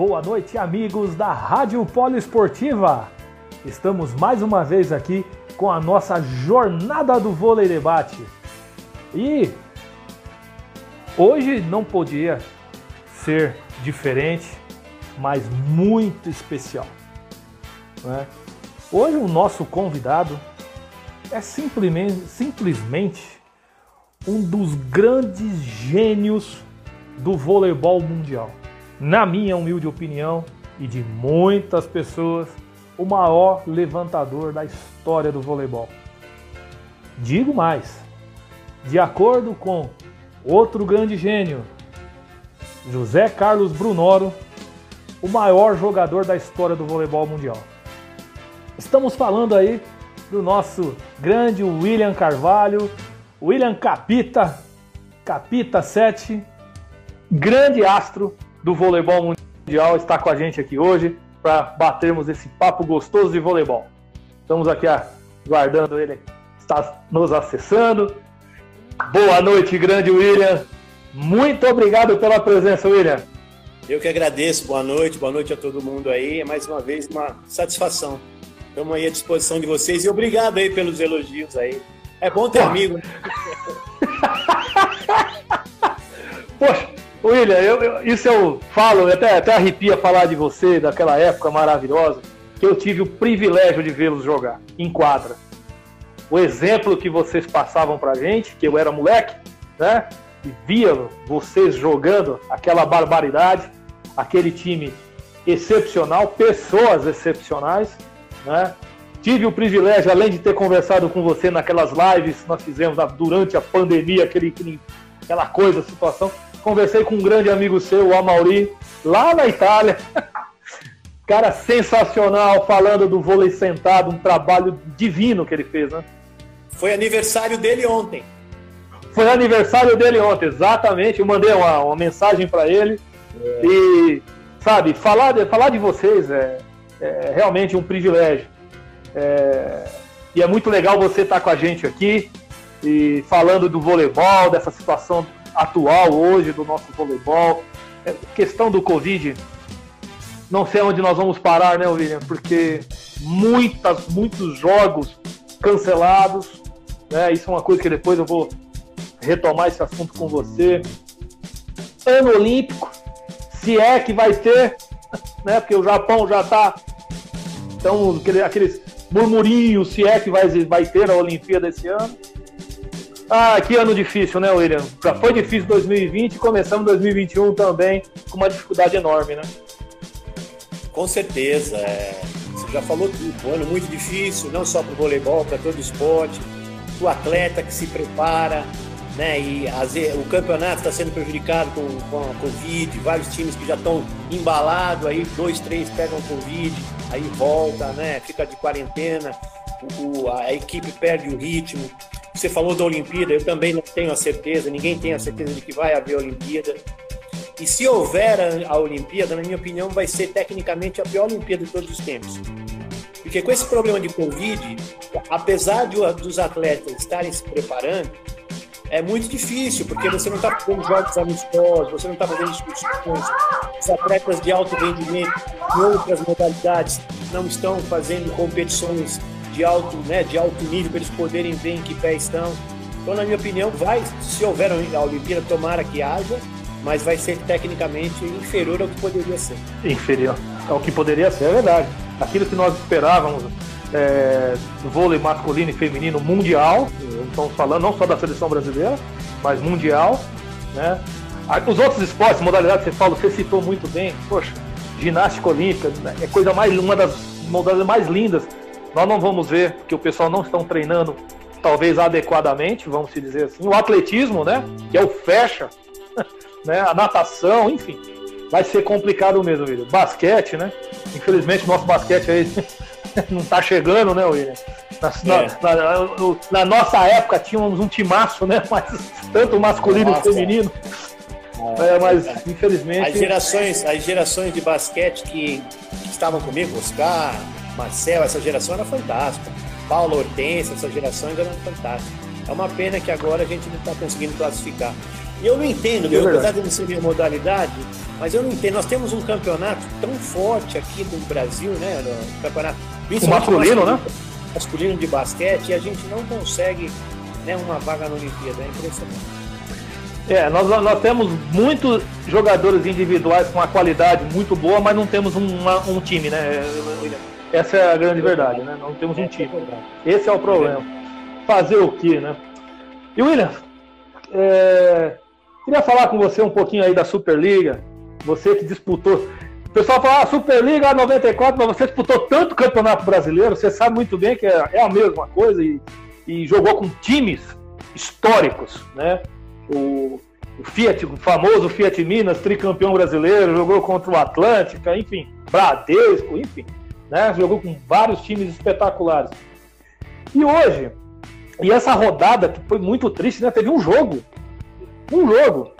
Boa noite, amigos da Rádio Poliesportiva. Estamos mais uma vez aqui com a nossa jornada do vôlei debate. E hoje não podia ser diferente, mas muito especial. Né? Hoje o nosso convidado é simplesmente, simplesmente um dos grandes gênios do voleibol mundial. Na minha humilde opinião e de muitas pessoas, o maior levantador da história do voleibol. Digo mais, de acordo com outro grande gênio, José Carlos Brunoro, o maior jogador da história do voleibol mundial. Estamos falando aí do nosso grande William Carvalho, William Capita, Capita 7, grande astro do voleibol mundial, está com a gente aqui hoje para batermos esse papo gostoso de voleibol. Estamos aqui aguardando ele, está nos acessando. Boa noite, grande William. Muito obrigado pela presença, William. Eu que agradeço. Boa noite, boa noite a todo mundo aí. É mais uma vez uma satisfação. Estamos aí à disposição de vocês e obrigado aí pelos elogios aí. É bom ter Pô. amigo. Né? Poxa, William, eu, eu, isso eu falo, até, até arrepia falar de você, daquela época maravilhosa, que eu tive o privilégio de vê-los jogar em quadra. O exemplo que vocês passavam pra gente, que eu era moleque, né? E via vocês jogando aquela barbaridade, aquele time excepcional, pessoas excepcionais, né? Tive o privilégio, além de ter conversado com você naquelas lives que nós fizemos durante a pandemia, aquele, aquela coisa, situação. Conversei com um grande amigo seu, o Amauri, lá na Itália. Cara sensacional, falando do vôlei sentado, um trabalho divino que ele fez, né? Foi aniversário dele ontem. Foi aniversário dele ontem, exatamente. Eu mandei uma, uma mensagem para ele. É. E, sabe, falar de, falar de vocês é, é realmente um privilégio. É, e é muito legal você estar com a gente aqui e falando do voleibol, dessa situação atual hoje do nosso voleibol. É, questão do Covid, não sei onde nós vamos parar, né, William? Porque muitas, muitos jogos cancelados. Né? Isso é uma coisa que depois eu vou retomar esse assunto com você. Ano Olímpico, se é que vai ter, né? Porque o Japão já está. Então, aqueles murmurinho se é que vai, vai ter a Olimpíada esse ano. Ah, que ano difícil, né, William? Já foi difícil 2020 e começamos 2021 também com uma dificuldade enorme, né? Com certeza. É... Você já falou tudo. Um ano muito difícil, não só para o voleibol, para todo o esporte. O atleta que se prepara, né? E as, o campeonato está sendo prejudicado com, com a Covid, vários times que já estão embalados, aí dois, três pegam Covid, aí volta, né? Fica de quarentena, o, a equipe perde o ritmo. Você falou da Olimpíada, eu também não tenho a certeza, ninguém tem a certeza de que vai haver Olimpíada. E se houver a, a Olimpíada, na minha opinião, vai ser tecnicamente a pior Olimpíada de todos os tempos. Porque com esse problema de Covid, apesar de, dos atletas estarem se preparando, é muito difícil, porque você não está fazendo jogos amistosos, você não está fazendo discussões. Os atletas de alto rendimento em outras modalidades não estão fazendo competições de alto, né, de alto nível para eles poderem ver em que pé estão. Então, na minha opinião, vai, se houver a Olimpíada, tomara que haja, mas vai ser tecnicamente inferior ao que poderia ser. Inferior ao que poderia ser, é verdade. Aquilo que nós esperávamos é, vôlei masculino e feminino mundial, estamos falando não só da seleção brasileira, mas mundial, né? Os outros esportes, modalidades que você fala, você citou muito bem, poxa, ginástica olímpica né? é coisa mais uma das modalidades mais lindas. Nós não vamos ver porque o pessoal não estão treinando talvez adequadamente, vamos se dizer assim. O atletismo, né, que é o fecha, né, a natação, enfim, vai ser complicado mesmo, William. Basquete, né? Infelizmente nosso basquete aí não tá chegando, né, William? Na, é. na, na, na, nossa época tínhamos um timaço, né? Mas tanto masculino nossa. e feminino. É, é, mas é. infelizmente. As gerações, as gerações de basquete que, que estavam comigo, Oscar, Marcel, essa geração era fantástica. Paulo Hortência, essa geração ainda era fantástica. É uma pena que agora a gente não está conseguindo classificar. E eu não entendo, meu, é apesar de não ser minha modalidade, mas eu não entendo. Nós temos um campeonato tão forte aqui no Brasil, né? No campeonato, o masculino, né? Masculino de basquete, e a gente não consegue né, uma vaga na Olimpíada. É impressionante. É, nós, nós temos muitos jogadores individuais com uma qualidade muito boa, mas não temos uma, um time, né, Essa é a grande verdade, né? Não temos um time. Esse é o problema. Fazer o quê, né? E William, é, queria falar com você um pouquinho aí da Superliga. Você que disputou. O pessoal fala, ah, Superliga 94, mas você disputou tanto campeonato brasileiro, você sabe muito bem que é, é a mesma coisa e, e jogou com times históricos, né? o, o Fiat, o famoso Fiat Minas, tricampeão brasileiro, jogou contra o Atlântica, enfim, Bradesco, enfim, né? Jogou com vários times espetaculares. E hoje, e essa rodada que foi muito triste, né? Teve um jogo, um jogo,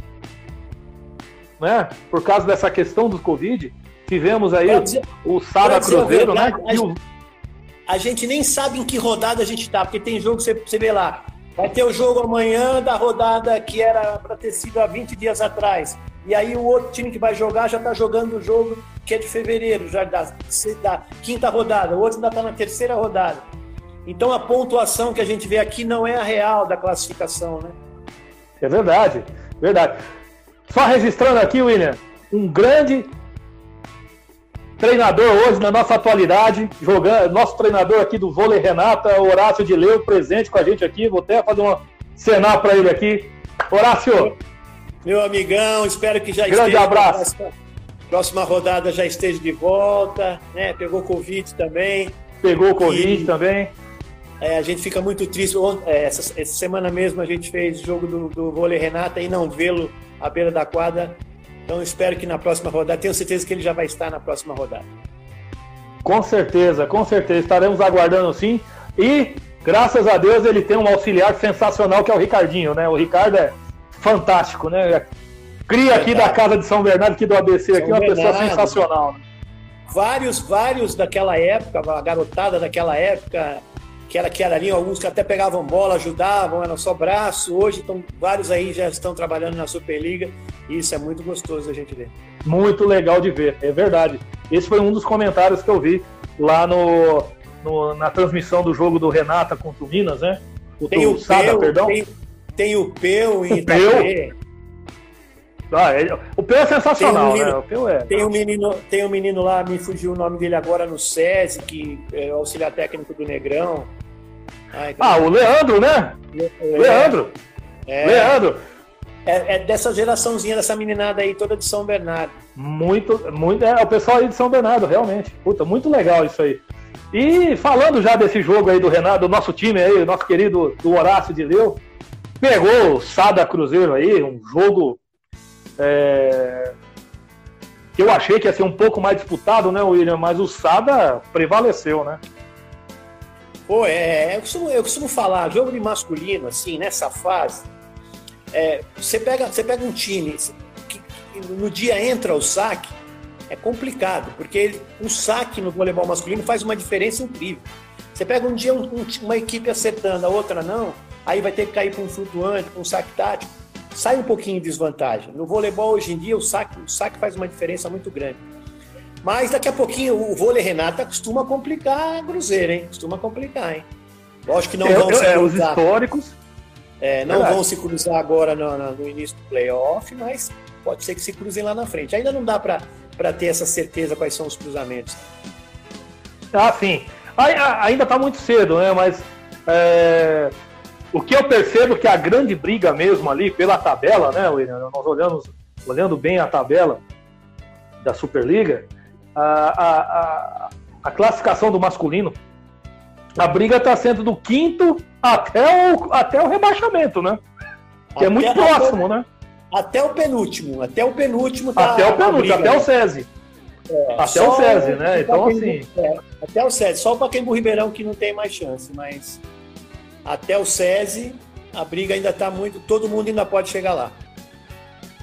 né? Por causa dessa questão do Covid, tivemos aí dizer, o Sada Cruzeiro, né? A, a gente nem sabe em que rodada a gente tá, porque tem jogo que você, você vê lá, Vai ter o jogo amanhã da rodada que era para ter sido há 20 dias atrás. E aí o outro time que vai jogar já está jogando o jogo que é de fevereiro, já da, da quinta rodada. O outro ainda está na terceira rodada. Então a pontuação que a gente vê aqui não é a real da classificação, né? É verdade, verdade. Só registrando aqui, William, um grande treinador hoje na nossa atualidade, jogando, nosso treinador aqui do vôlei Renata, Horácio de Leu, presente com a gente aqui. Vou até fazer uma cenar para ele aqui. Horácio. Meu amigão, espero que já Grande esteja. Grande abraço. Próxima rodada já esteja de volta, né? Pegou Covid também. Pegou Covid e, também. É, a gente fica muito triste. É, essa, essa, semana mesmo a gente fez jogo do, do vôlei Renata e não vê-lo à beira da quadra então espero que na próxima rodada, tenho certeza que ele já vai estar na próxima rodada. Com certeza, com certeza. Estaremos aguardando sim. E, graças a Deus, ele tem um auxiliar sensacional que é o Ricardinho, né? O Ricardo é fantástico, né? Cria aqui da casa de São Bernardo, aqui do ABC, São aqui, uma Bernardo. pessoa sensacional. Né? Vários, vários daquela época, a garotada daquela época, que era, que era ali, alguns que até pegavam bola, ajudavam, era só braço. Hoje estão, vários aí já estão trabalhando na Superliga e isso é muito gostoso a gente ver. Muito legal de ver, é verdade. Esse foi um dos comentários que eu vi lá no, no na transmissão do jogo do Renata contra o Minas, né? O tem o Sada, perdão. Tem, tem o Peu em Itaquê. Ah, é, o Peu é sensacional, tem um menino, né? O Peu é. Tem um, menino, tem um menino lá, me fugiu o nome dele agora no SESI, que é auxiliar técnico do Negrão. Ai, ah, o Leandro, né? É, Leandro. É. Leandro. É, é, dessa geraçãozinha, dessa meninada aí, toda de São Bernardo. Muito, muito. É, o pessoal aí de São Bernardo, realmente. Puta, muito legal isso aí. E falando já desse jogo aí do Renato, do nosso time aí, nosso querido do Horácio de Leu, pegou o Sada Cruzeiro aí, um jogo é, que eu achei que ia ser um pouco mais disputado, né, William? Mas o Sada prevaleceu, né? Pô, é, eu costumo, eu costumo falar, jogo de masculino, assim, nessa fase, é, você, pega, você pega um time que, que, no dia entra o saque, é complicado, porque ele, o saque no voleibol masculino faz uma diferença incrível. Você pega um dia um, um, uma equipe acertando, a outra não, aí vai ter que cair para um flutuante, para um saque tático, sai um pouquinho em desvantagem. No voleibol hoje em dia o saque, o saque faz uma diferença muito grande. Mas daqui a pouquinho o vôlei Renata costuma complicar a Cruzeiro, hein? Costuma complicar, hein? Lógico que não é, vão ser é, os históricos. É, não Verdade. vão se cruzar agora no, no, início do playoff, mas pode ser que se cruzem lá na frente. Ainda não dá para ter essa certeza quais são os cruzamentos. Ah, sim. Ainda está muito cedo, né? Mas é, o que eu percebo que a grande briga mesmo ali pela tabela, né, William? Nós olhamos, olhando bem a tabela da Superliga, a, a, a, a classificação do masculino. A briga está sendo do quinto até o, até o rebaixamento, né? Que é até, é muito próximo, né? Até o penúltimo. Até o penúltimo tá Até o penúltimo, até o SESI. É, até o SESI, né? Então, assim. É, até o SESI. Só o Pacaembu Ribeirão que não tem mais chance, mas até o SESI a briga ainda está muito. Todo mundo ainda pode chegar lá.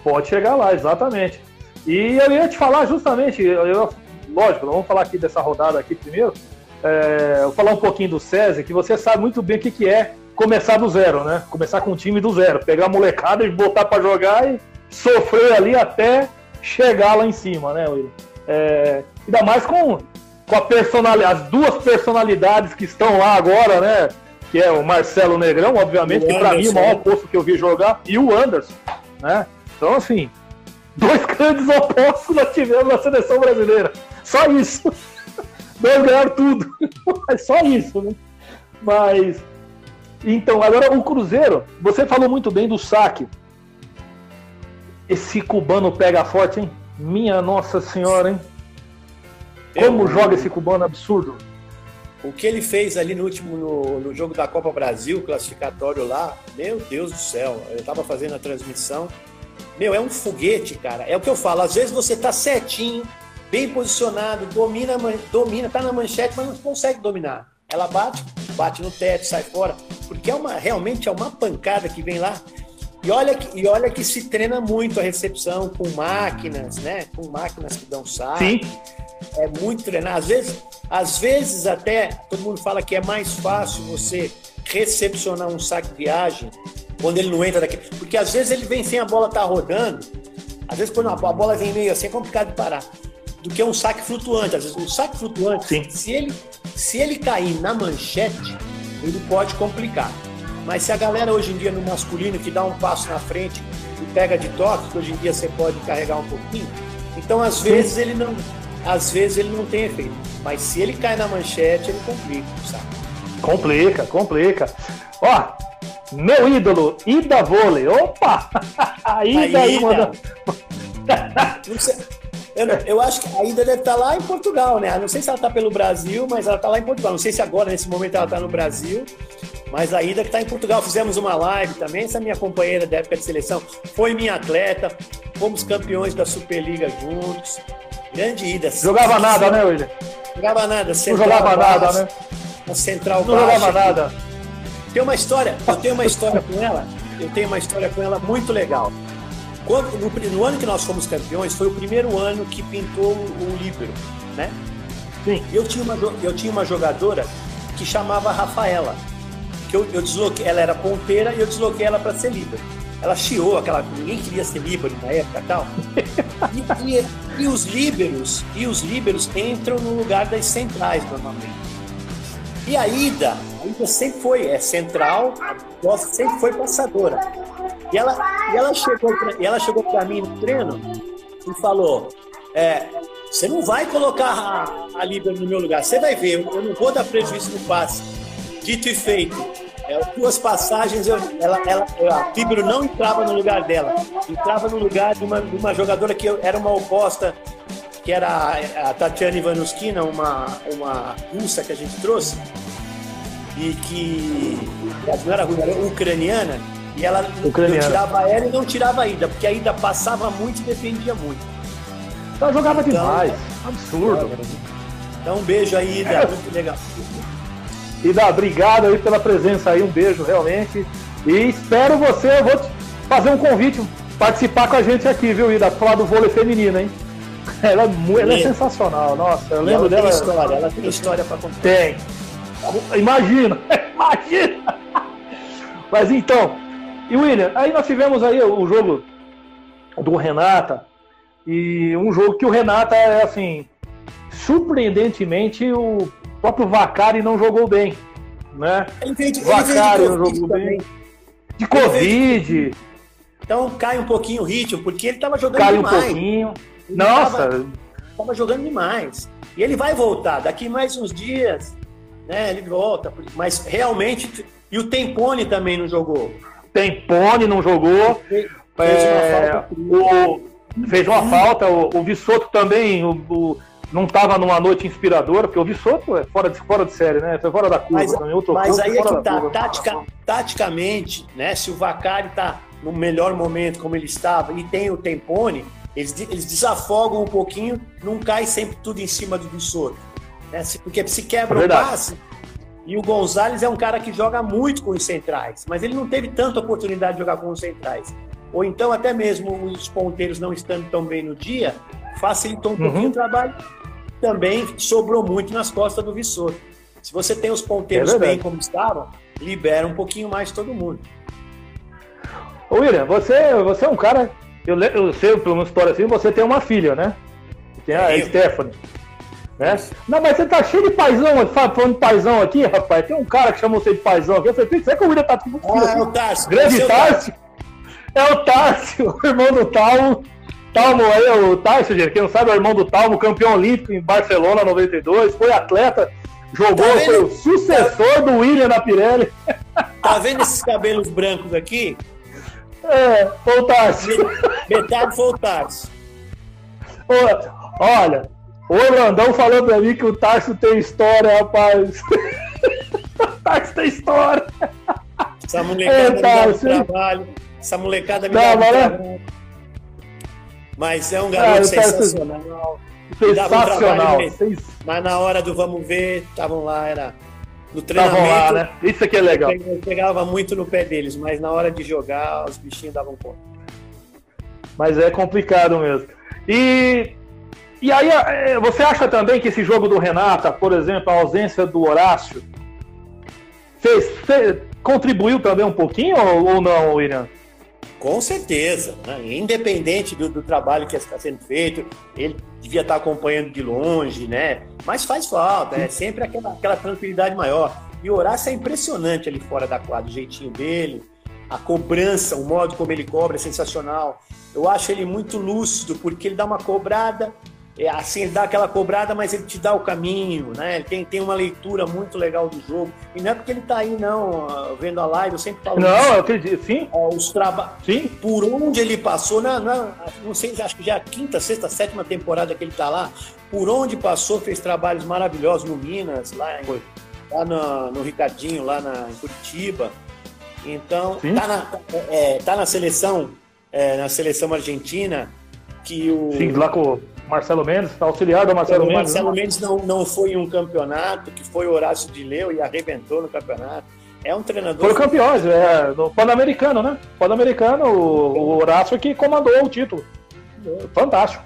Pode chegar lá, exatamente. E eu ia te falar justamente, eu, lógico, vamos falar aqui dessa rodada aqui primeiro. É, vou falar um pouquinho do SESI, que você sabe muito bem o que, que é começar do zero, né? Começar com o time do zero, pegar a molecada e botar para jogar e sofrer ali até chegar lá em cima, né, William? É, ainda mais com, com a personalidade, as duas personalidades que estão lá agora, né? Que é o Marcelo Negrão, obviamente, o que para mim é o maior posto que eu vi jogar, e o Anderson, né? Então, assim, dois grandes opostos nós tivemos na seleção brasileira. Só isso. Dois ganharam tudo. É só isso, né? Mas. Então, agora o Cruzeiro, você falou muito bem do saque. Esse cubano pega forte, hein? Minha Nossa Senhora, hein? Como eu, joga esse cubano absurdo? O que ele fez ali no último no, no, jogo da Copa Brasil, classificatório lá, meu Deus do céu, eu estava fazendo a transmissão. Meu, é um foguete, cara. É o que eu falo, às vezes você tá certinho, bem posicionado, domina, domina, tá na manchete, mas não consegue dominar. Ela bate, bate no teto, sai fora, porque é uma realmente é uma pancada que vem lá. E olha que, e olha que se treina muito a recepção com máquinas, né? Com máquinas que dão saque. Sim. É muito treinar. Às vezes, às vezes até todo mundo fala que é mais fácil você recepcionar um saque de viagem quando ele não entra daqui. Porque às vezes ele vem sem a bola estar tá rodando. Às vezes quando a bola vem meio assim é complicado de parar. Do que um saque flutuante. Às vezes um saque flutuante, Sim. se ele se ele cair na manchete, ele pode complicar. Mas se a galera hoje em dia no masculino que dá um passo na frente e pega de toque, que hoje em dia você pode carregar um pouquinho, então às vezes ele não, às vezes ele não tem efeito. Mas se ele cai na manchete, ele complica, sabe? Complica, complica. Ó, meu ídolo, Ida Vôlei. Opa! A Ida aí, manda. Eu, eu, acho que a Ida deve estar tá lá em Portugal, né? Não sei se ela está pelo Brasil, mas ela está lá em Portugal. Não sei se agora, nesse momento, ela está no Brasil. Mas a Ida que está em Portugal. Fizemos uma live também. Essa minha companheira da época de seleção foi minha atleta. Fomos campeões da Superliga juntos. Grande Ida. Jogava nada, né, William? Jogava nada. Não jogava nada, né? A central Não jogava nada. Tem uma história, eu tenho uma história com ela. Eu tenho uma história com ela muito legal. Quando, no, no, ano que nós fomos campeões, foi o primeiro ano que pintou o líbero, né? Sim. Eu tinha uma, eu tinha uma jogadora que chamava Rafaela, que eu, eu desloquei, ela era ponteira e eu desloquei ela para ser líbero. Ela chiou, aquela ninguém queria ser líbero na época tal. E, e, e os líberos e os líberos entram no lugar das centrais normalmente. E a Ida, a Ida sempre foi é central, a sempre foi passadora. E ela, e ela chegou pra, e ela chegou para mim no treino e falou: é, você não vai colocar a, a Líbero no meu lugar, você vai ver, eu não vou dar prejuízo no passe. Dito e feito. É, duas passagens, eu, ela, ela, a Líbero não entrava no lugar dela, entrava no lugar de uma, de uma jogadora que eu, era uma oposta, que era a, a Tatiana Ivanuskina, uma, uma russa que a gente trouxe, e que não era russa, era ucraniana, e ela Ucraniana. tirava ela e não tirava a ida, porque a ida passava muito e defendia muito. Ela jogava então, demais. Absurdo. Então um beijo aí, Ida. Muito legal. Ida, obrigado aí pela presença aí. Um beijo, realmente. E espero você, eu vou te fazer um convite, participar com a gente aqui, viu, Ida? Falar do vôlei feminino, hein? Ela, é ela é sensacional, nossa, eu lembro ela dela. Tem história, ela tem história para contar. Tem. Imagina, imagina. Mas então, e William, aí nós tivemos aí o jogo do Renata, e um jogo que o Renata é assim, surpreendentemente o próprio Vacari não jogou bem, né? Ele Vacari não jogou bem. De Covid. Então cai um pouquinho o ritmo, porque ele estava jogando cai demais. Cai um pouquinho. Ele Nossa! Tava, jogando demais. E ele vai voltar, daqui mais uns dias, né? Ele volta. Mas realmente. E o Tempone também não jogou. Tempone não jogou. Fez, é, uma falta. O, fez uma falta. O, o Vissoto também o, o não estava numa noite inspiradora, porque o Vissoto é fora de, fora de série, né? Foi fora da curva mas, também. Outro mas aí é que tá, tatica, taticamente, né? Se o Vacari tá no melhor momento como ele estava e tem o Tempone, eles, eles desafogam um pouquinho, não cai sempre tudo em cima do Vissoto. Né? Porque se quebra é o passe, e o Gonzalez é um cara que joga muito com os centrais, mas ele não teve tanta oportunidade de jogar com os centrais. Ou então, até mesmo os ponteiros não estando tão bem no dia, facilitou um uhum. pouquinho o trabalho. Também sobrou muito nas costas do Vissoto. Se você tem os ponteiros é bem como estavam, libera um pouquinho mais todo mundo. Ô William, você, você é um cara. Eu, eu sei por uma história assim, você tem uma filha, né? Tem a é Stephanie. Né? Não, mas você tá cheio de paizão, falando de paizão aqui, rapaz. Tem um cara que chamou você de paizão aqui. Eu falei, será que o William tá tipo. Ah, é o Tarso. Grande Tarso. É o Tarso, o irmão do Talmo. Talmo aí, o Tarso, gente, quem não sabe, é o irmão do Talmo, campeão olímpico em Barcelona 92, foi atleta, jogou, tá foi o sucessor do William na Pirelli. Tá vendo esses cabelos brancos aqui? É, foi o Tarso. Metade foi o Tarso. Olha, o Orlandão falou pra mim que o Tarso tem história, rapaz. o Tarso tem história. Essa molecada é, me dá trabalho. Essa molecada me dá um trabalho. Mas é um garoto ah, sensacional. Sensacional. mas na hora do vamos ver, estavam lá, era no treinamento. Lá, né? Isso aqui é legal. Eu pegava muito no pé deles, mas na hora de jogar, os bichinhos davam conta. Mas é complicado mesmo. E, e aí, é, você acha também que esse jogo do Renata, por exemplo, a ausência do Horácio, fez, fez contribuiu também um pouquinho ou, ou não, William? Com certeza, né? independente do, do, trabalho que está sendo feito, ele devia estar acompanhando de longe, né? Mas faz falta, é sempre aquela, aquela tranquilidade maior. E o Horácio é impressionante ali fora da quadra, o jeitinho dele, a cobrança, o modo como ele cobra é sensacional. Eu acho ele muito lúcido, porque ele dá uma cobrada, é, assim, ele dá aquela cobrada, mas ele te dá o caminho, né? Ele tem, tem uma leitura muito legal do jogo. E não é porque ele tá aí, não, vendo a live, eu sempre falo Não, isso. eu acredito, sim. É, os traba... Sim. Por onde ele passou, na, na, não sei, acho que já é a quinta, sexta, sétima temporada que ele tá lá, por onde passou, fez trabalhos maravilhosos no Minas, lá, em, lá no, no Ricardinho, lá na, em Curitiba. Então, sim. tá na, é, tá na seleção, é, na seleção argentina, que o. Sim, lá com Marcelo Mendes, auxiliar do Marcelo o Mendes. Marcelo né? Mendes não, não foi em um campeonato, que foi o Horácio de Leu e arrebentou no campeonato. É um treinador. Foi campeões, é, no Pan-Americano, né? Pan-Americano, o, o Horácio que comandou o título. Fantástico.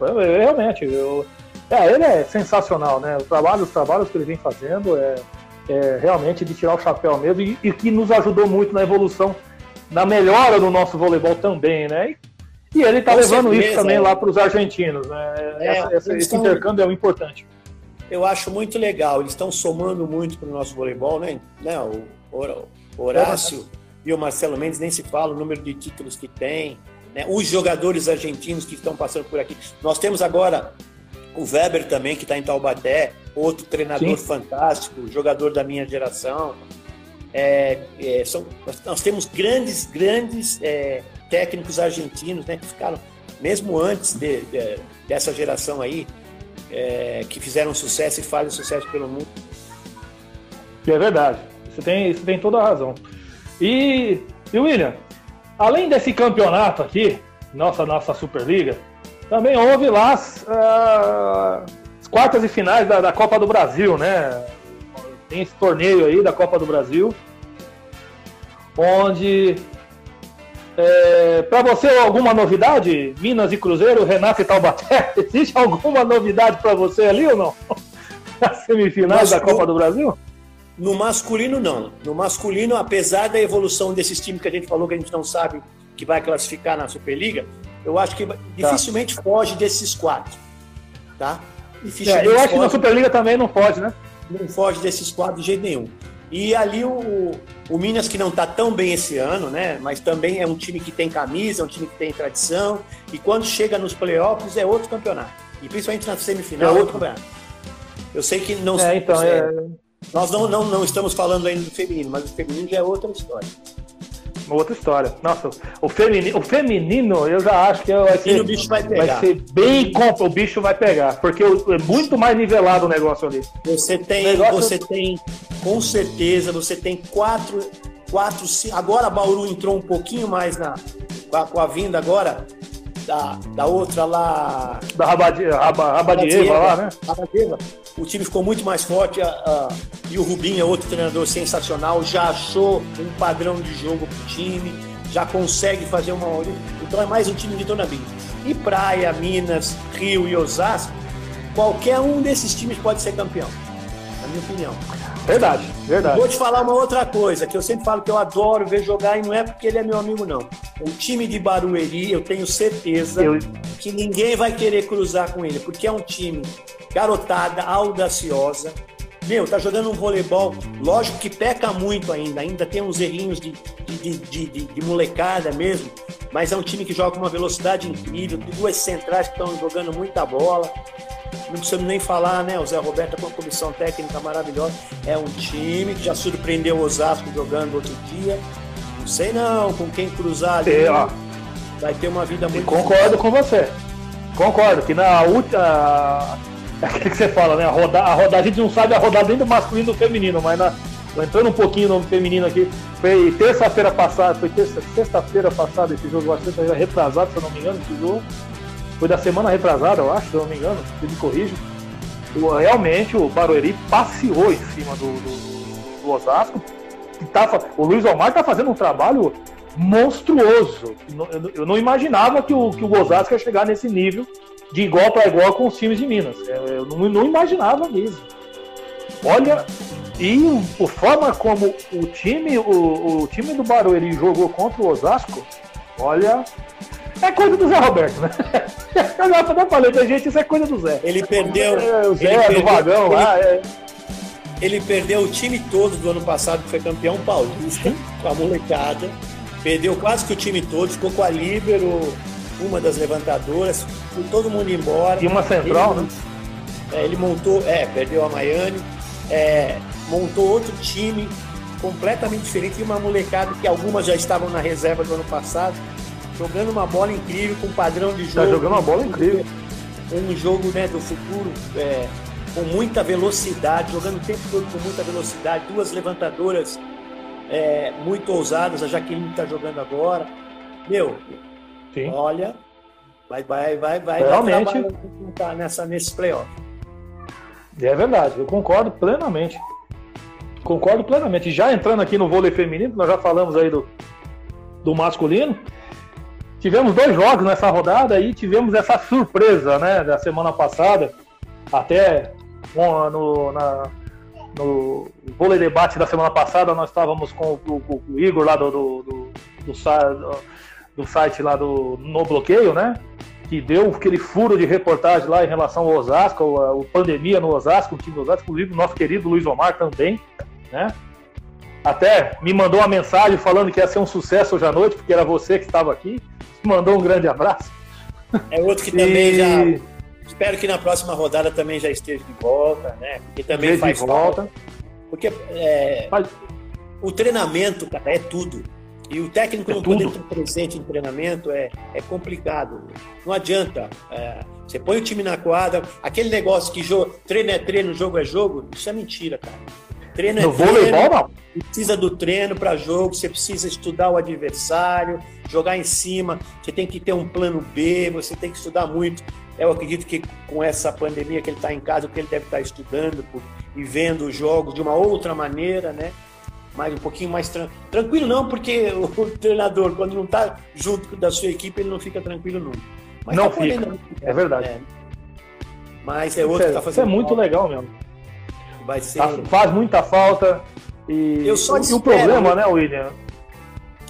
Realmente. Eu, é, ele é sensacional, né? O trabalho, os trabalhos que ele vem fazendo é, é realmente de tirar o chapéu mesmo e, e que nos ajudou muito na evolução, na melhora do nosso voleibol também, né? E, e ele está levando certeza, isso também é. lá para os argentinos. Né? É, essa, essa, esse intercâmbio é importante. Eu acho muito legal. Eles estão somando muito para o nosso voleibol, né? né? O, Horácio e o Marcelo Mendes nem se fala o número de títulos que tem. Né? Os jogadores argentinos que estão passando por aqui. Nós temos agora o Weber também, que está em Taubaté, outro treinador Sim. fantástico, jogador da minha geração. É, é, são, nós temos grandes, grandes é, técnicos argentinos, né, que ficaram, mesmo antes de, de, dessa geração aí, é, que fizeram sucesso e fazem sucesso pelo mundo. É verdade, você tem, você tem toda a razão. E, e William, além desse campeonato aqui, nossa, nossa Superliga, também houve lá as, uh, as quartas e finais da, da Copa do Brasil, né? Tem esse torneio aí da Copa do Brasil, onde é, para você, alguma novidade? Minas e Cruzeiro, Renato e Taubaté? Existe alguma novidade para você ali ou não? Nas semifinais da Copa do Brasil? No masculino, não. No masculino, apesar da evolução desses times que a gente falou que a gente não sabe que vai classificar na Superliga, eu acho que tá. dificilmente foge desses quatro. Tá? É, eu acho foge, que na Superliga também não foge, né? Não foge desses quatro de jeito nenhum. E ali o, o Minas, que não está tão bem esse ano, né? Mas também é um time que tem camisa, é um time que tem tradição. E quando chega nos playoffs é outro campeonato. E principalmente na semifinal é outro campeonato. Eu sei que não. É, então, é... Nós não, não, não estamos falando ainda do feminino, mas o feminino já é outra história. Uma outra história. Nossa, o feminino, o feminino eu já acho que vai ser, o bicho vai, pegar. vai ser bem o bicho vai pegar, porque é muito mais nivelado o negócio ali. Você tem, negócio... você tem, com certeza, você tem quatro, quatro, agora Bauru entrou um pouquinho mais na com a, com a vinda agora da, da outra lá. Da Rabadieva, Rabadieva lá, né? Rabadieva. O time ficou muito mais forte a, a, e o Rubinho é outro treinador sensacional, já achou um padrão de jogo pro time, já consegue fazer uma. Então é mais um time de Dona Bim. E Praia, Minas, Rio e Osasco, qualquer um desses times pode ser campeão. Na minha opinião. Verdade, verdade. Vou te falar uma outra coisa, que eu sempre falo que eu adoro ver jogar e não é porque ele é meu amigo, não. O time de Barueri, eu tenho certeza eu... que ninguém vai querer cruzar com ele, porque é um time garotada, audaciosa. Meu, tá jogando um voleibol, lógico que peca muito ainda, ainda tem uns errinhos de, de, de, de, de molecada mesmo, mas é um time que joga com uma velocidade incrível, tem duas centrais que estão jogando muita bola. Não precisamos nem falar, né? O Zé Roberto com a comissão técnica maravilhosa. É um time que já surpreendeu o Osasco jogando outro dia. Não sei não, com quem cruzar ali. É, vai ter uma vida muito. Concordo com você. Concordo, que na última é aquilo que você fala, né? A rodada, a rodada, a gente não sabe a rodada nem do masculino e do feminino, mas na, entrando um pouquinho no feminino aqui, foi terça-feira passada, foi terça, sexta-feira passada esse jogo, acho que foi retrasado, se eu não me engano, esse jogo. Foi da semana retrasada, eu acho, se eu não me engano, se me corrijo. Realmente o Barueri passeou em cima do, do, do Osasco. Tá, o Luiz Omar está fazendo um trabalho monstruoso. Eu não imaginava que o, que o Osasco ia chegar nesse nível de igual para igual com os times de Minas. É, eu não, não imaginava mesmo. Olha, e a forma como o time, o, o time do Barueri jogou contra o Osasco, olha, é coisa do Zé Roberto, né? Eu até falei pra gente, isso é coisa do Zé. Ele perdeu. É, o Zé do vagão ele, lá. É. Ele perdeu o time todo do ano passado, que foi campeão paulista, com a molecada. Perdeu quase que o time todo, ficou com a Líbero, uma das levantadoras, foi todo mundo embora. E uma central, ele, né? É, ele montou, é, perdeu a Miami, é, montou outro time completamente diferente, e uma molecada que algumas já estavam na reserva do ano passado, jogando uma bola incrível, com um padrão de tá jogo. Tá jogando uma bola incrível. Um jogo né, do futuro é, com muita velocidade, jogando o tempo todo com muita velocidade, duas levantadoras é, muito ousadas, a Jaqueline está jogando agora. Meu, Sim. Olha, vai, vai, vai, vai Realmente. Tá nessa, nesse playoff. É verdade, eu concordo plenamente. Concordo plenamente. Já entrando aqui no vôlei feminino, nós já falamos aí do, do masculino. Tivemos dois jogos nessa rodada e tivemos essa surpresa, né, da semana passada. Até no, na, no vôlei debate da semana passada, nós estávamos com o, o, o Igor lá do, do, do, do do site lá do No Bloqueio, né? Que deu aquele furo de reportagem lá em relação ao Osasco, a, a pandemia no Osasco, o time do Osasco, inclusive o nosso querido Luiz Omar também, né? Até me mandou uma mensagem falando que ia ser um sucesso hoje à noite, porque era você que estava aqui. Mandou um grande abraço. É outro que também e... já. Espero que na próxima rodada também já esteja de volta, né? Porque também faz de volta. Falta. Porque é, faz... o treinamento, cara, é tudo. E o técnico é não tudo. poder estar presente em treinamento é, é complicado. Não adianta. É, você põe o time na quadra, aquele negócio que jogo, treino é treino, jogo é jogo, isso é mentira, cara. Treino é no treino, voleibol, não. precisa do treino para jogo, você precisa estudar o adversário, jogar em cima, você tem que ter um plano B, você tem que estudar muito. Eu acredito que com essa pandemia que ele está em casa, que ele deve estar tá estudando e vendo os jogos de uma outra maneira, né? mais um pouquinho mais tran tranquilo não, porque o treinador quando não está junto da sua equipe ele não fica tranquilo nunca. Mas não tá fica. é verdade. É. Mas é outro isso que tá fazendo. Isso é muito falta. legal mesmo. Vai ser. Tá, faz muita falta e, eu só espero, o problema, né, William?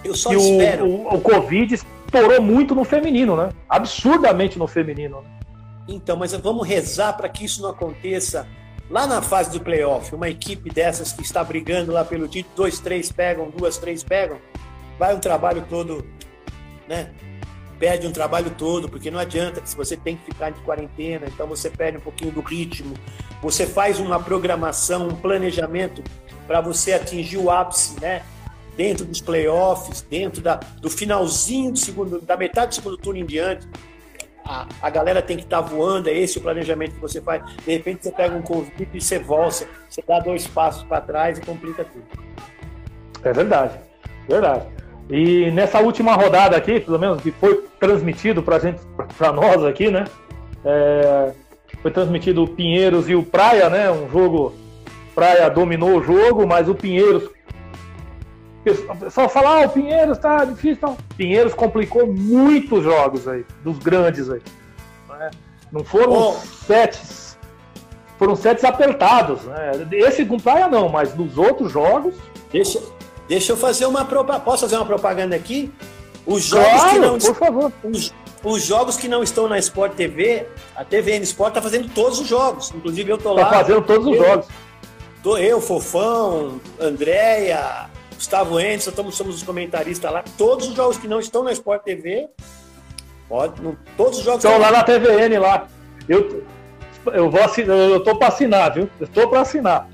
Eu só que espero. O, o, o Covid estourou muito no feminino, né? Absurdamente no feminino. Né? Então, mas vamos rezar para que isso não aconteça Lá na fase do playoff, uma equipe dessas que está brigando lá pelo título, dois, três pegam, duas, três pegam, vai um trabalho todo, né? Perde um trabalho todo, porque não adianta, se você tem que ficar de quarentena, então você perde um pouquinho do ritmo. Você faz uma programação, um planejamento para você atingir o ápice, né? Dentro dos playoffs, dentro da, do finalzinho do segundo, da metade do segundo turno em diante a, a galera tem que estar tá voando, é esse o planejamento que você faz. De repente você pega um Covid e você volta, você dá dois passos para trás e complica tudo. É verdade, verdade. E nessa última rodada aqui, pelo menos que foi transmitido para gente, para nós aqui, né? É, foi transmitido o Pinheiros e o Praia, né? Um jogo. Praia dominou o jogo, mas o Pinheiros o pessoal fala, ah, o Pinheiros tá difícil. Não. Pinheiros complicou muitos jogos aí, dos grandes aí. Não, é? não foram oh. sete. foram sets apertados. Né? Esse com praia não, mas nos outros jogos. Deixa, deixa eu fazer uma propaganda. Posso fazer uma propaganda aqui? Os jogos claro, que não. Por favor. Os, os, jogos que não estão na Sport TV, a TVN Sport está fazendo todos os jogos. Inclusive eu tô tá lá. Está fazendo todos os eu, jogos. Tô eu, Fofão, Andréia, Gustavo Endes, somos, somos os comentaristas lá. Todos os jogos que não estão na Sport TV, pode, não, todos os jogos estão lá na TVN lá. Eu, eu vou assinar, eu tô para assinar, viu? Eu tô para assinar.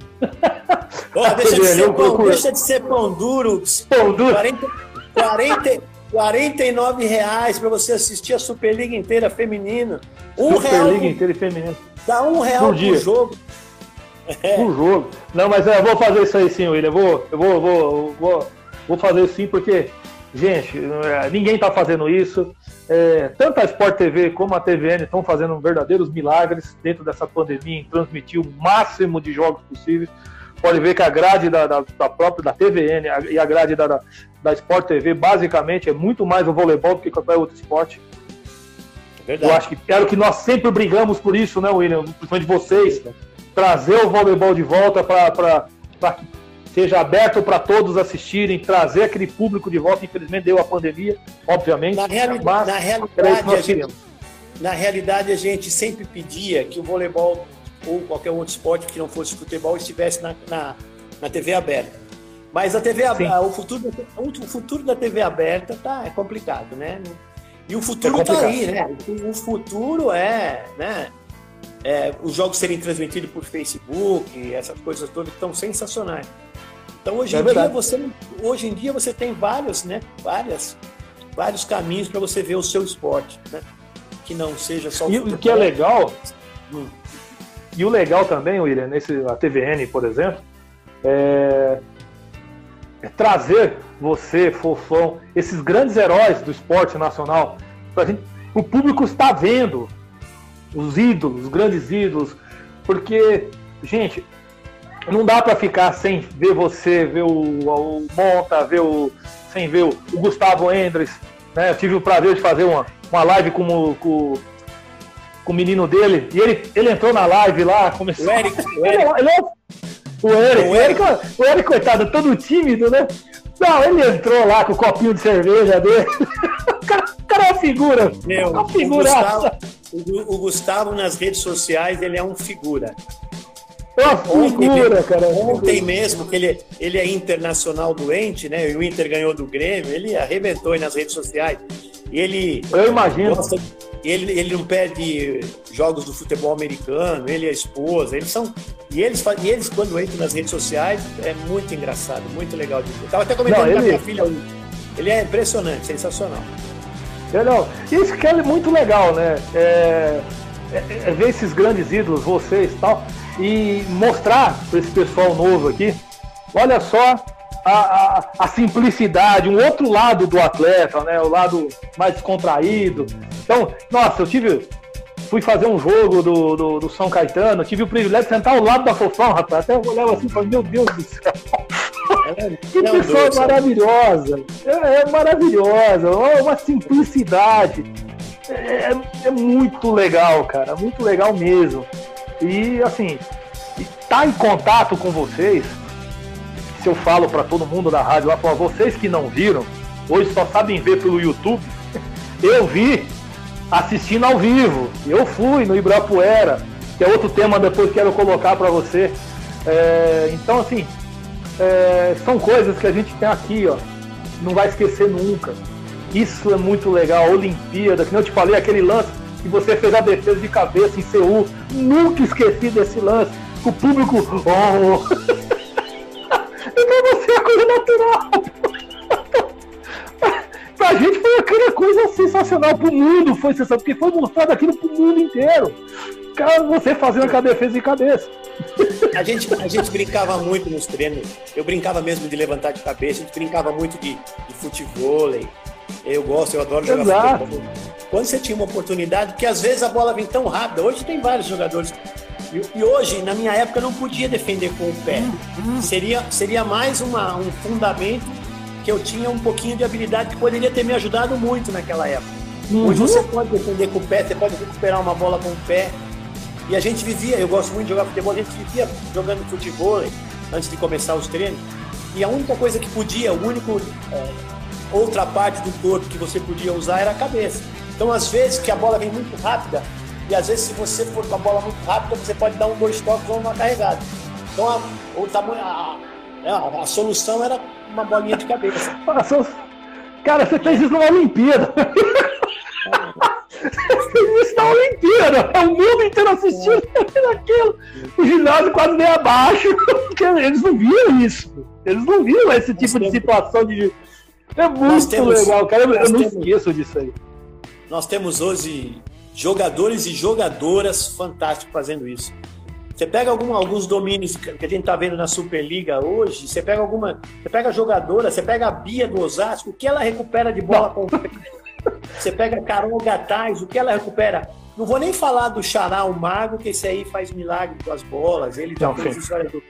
Deixa, de ser pão, deixa de ser pão duro. Pão duro. 40, 40, 49 reais para você assistir a Superliga inteira feminina. Um Superliga real. inteira feminina. Dá um real por, por jogo. É. Por jogo. Não, mas eu vou fazer isso aí sim, William. Eu vou, eu vou, vou, vou, vou fazer isso sim, porque, gente, é, ninguém está fazendo isso. É, tanto a Sport TV como a TVN estão fazendo verdadeiros milagres dentro dessa pandemia em transmitir o máximo de jogos possíveis. Pode ver que a grade da, da, da própria da TVN e a grade da, da, da Sport TV basicamente é muito mais o voleibol do que qualquer outro esporte. Verdade. Eu acho que era o que nós sempre brigamos por isso, né, William? Principalmente vocês trazer o voleibol de volta para que seja aberto para todos assistirem, trazer aquele público de volta. Infelizmente deu a pandemia, obviamente. Na, reali mas na realidade, a gente, na realidade, a gente sempre pedia que o voleibol ou qualquer outro esporte que não fosse futebol estivesse na, na, na TV aberta. Mas a TV aberta, o futuro, o futuro da TV aberta tá, é complicado, né? E o futuro é aí, né? O futuro é, né? é, os jogos serem transmitidos por Facebook, essas coisas todas estão sensacionais. Então hoje é em dia você hoje em dia você tem vários, né? Várias, vários caminhos para você ver o seu esporte, né? Que não seja só o E o que é legal, hum. e o legal também, William, nesse a TVN, por exemplo, é, é trazer você, Fofão, esses grandes heróis do esporte nacional, pra gente, o público está vendo os ídolos, os grandes ídolos, porque, gente, não dá para ficar sem ver você, ver o, o Monta, ver o, sem ver o, o Gustavo Endres, né? Eu tive o prazer de fazer uma, uma live com o, com, com o menino dele, e ele, ele entrou na live lá, começou... O Eric, o Eric. Ele, ele é, o Eric, o Eric, o Eric, coitado, todo tímido, né? Não, ele entrou lá com o copinho de cerveja dele. o, cara, o cara é uma figura. Meu, uma figura. O, o, Gustavo nas redes sociais, ele é um figura. É uma figura, ontem, cara. Ontem mesmo, que ele, ele é internacional doente, né? E o Inter ganhou do Grêmio, ele arrebentou aí nas redes sociais. E ele. Eu imagino. Gosta, ele, ele não perde jogos do futebol americano, ele e a esposa, eles são. E eles, e eles, quando entram nas redes sociais, é muito engraçado, muito legal de ver. Eu tava até comentando não, ele... com a minha filha, ele é impressionante, sensacional. Não, isso que é muito legal, né? É, é, é ver esses grandes ídolos, vocês e tal, e mostrar para esse pessoal novo aqui, olha só a, a, a, simplicidade, um outro lado do atleta, né? O lado mais descontraído. Então, nossa, eu tive. Fui fazer um jogo do, do, do São Caetano, tive o privilégio de sentar ao lado da Fofão, rapaz. Até eu olhava assim e falei, meu Deus do céu. É, que pessoa é maravilhosa. É, é, maravilhosa. Uma simplicidade. É, é, é, muito legal, cara. Muito legal mesmo. E assim, tá em contato com vocês, se eu falo para todo mundo da rádio lá, para vocês que não viram, hoje só sabem ver pelo YouTube, eu vi assistindo ao vivo. Eu fui no Ibirapuera, que é outro tema depois que quero colocar para você. É, então, assim, é, são coisas que a gente tem aqui, ó, não vai esquecer nunca. Isso é muito legal, Olimpíada, que eu te falei, aquele lance que você fez a defesa de cabeça em Seul. Nunca esqueci desse lance. O público. Oh. então você é coisa natural. pra gente foi aquela coisa sensacional, pro mundo foi sensacional, porque foi mostrado aquilo pro mundo inteiro. Cara, você fazendo com a defesa de cabeça. A gente, a gente brincava muito nos treinos. Eu brincava mesmo de levantar de cabeça, a gente brincava muito de, de futebol. Eu gosto, eu adoro jogar Exato. futebol. Quando você tinha uma oportunidade, porque às vezes a bola vem tão rápida, hoje tem vários jogadores. E, e hoje, na minha época, eu não podia defender com o pé. Seria, seria mais uma, um fundamento que eu tinha um pouquinho de habilidade que poderia ter me ajudado muito naquela época. Uhum. Hoje você pode defender com o pé, você pode recuperar uma bola com o pé. E a gente vivia, eu gosto muito de jogar futebol, a gente vivia jogando futebol antes de começar os treinos. E a única coisa que podia, o único é, outra parte do corpo que você podia usar era a cabeça. Então, às vezes, que a bola vem muito rápida, e às vezes, se você for com a bola muito rápida, você pode dar um dois toques ou uma carregada. Então, a, o tamanho, a, a, a solução era uma bolinha de cabeça. Cara, você fez isso numa Olimpíada. Isso na Olimpíada, é o mundo inteiro assistindo é. aquilo. O ginásio quase nem abaixo. Eles não viram isso. Eles não viram esse tipo de situação de. É muito temos, legal, cara. Eu não temos, esqueço disso aí. Nós temos hoje jogadores e jogadoras fantásticos fazendo isso. Você pega algum, alguns domínios que a gente está vendo na Superliga hoje, você pega alguma. Você pega a jogadora, você pega a Bia do Osasco, o que ela recupera de bola com Você pega a Carol Gataz, o que ela recupera. Não vou nem falar do Xará, o Mago, que esse aí faz milagre com as bolas, ele já fez história do.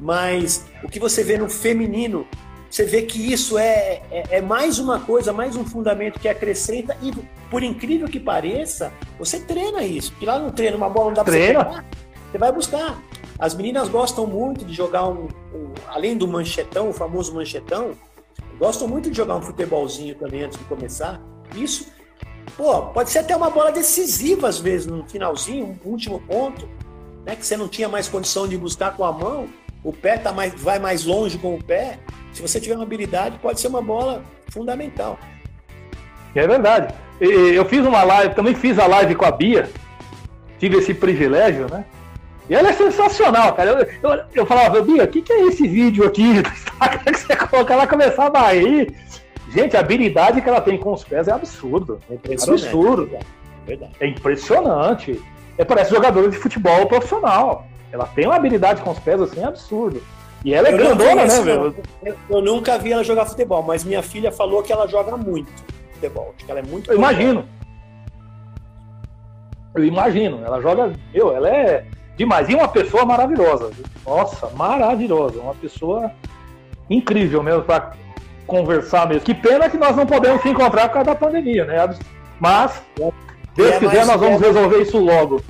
Mas o que você vê no feminino, você vê que isso é, é, é, mais uma coisa, mais um fundamento que acrescenta e, por incrível que pareça, você treina isso. Porque lá no treino, uma bola não dá para você pegar, você vai buscar. As meninas gostam muito de jogar um, um, além do manchetão, o famoso manchetão, gostam muito de jogar um futebolzinho também antes de começar. Isso, pô, pode ser até uma bola decisiva às vezes no finalzinho, um último ponto, né, que você não tinha mais condição de buscar com a mão, o pé tá mais, vai mais longe com o pé. Se você tiver uma habilidade, pode ser uma bola fundamental. É verdade. Eu fiz uma live, também fiz a live com a Bia, tive esse privilégio, né? E ela é sensacional, cara. Eu, eu, eu falava, Bia, o que, que é esse vídeo aqui que você coloca? Ela começava a rir. Gente, a habilidade que ela tem com os pés é absurdo. É absurdo. Verdade. É impressionante. É, parece jogador de futebol profissional. Ela tem uma habilidade com os pés assim absurdo. E ela é eu grandona, né, velho? Eu, eu, nunca vi ela jogar futebol, mas minha filha falou que ela joga muito futebol. Acho que ela é muito. Eu imagino. Eu imagino. Ela joga. Meu, ela é demais. E uma pessoa maravilhosa. Nossa, maravilhosa. Uma pessoa incrível mesmo para conversar mesmo. Que pena que nós não podemos se encontrar por causa da pandemia, né? Mas, Deus é quiser, nós vamos resolver isso logo.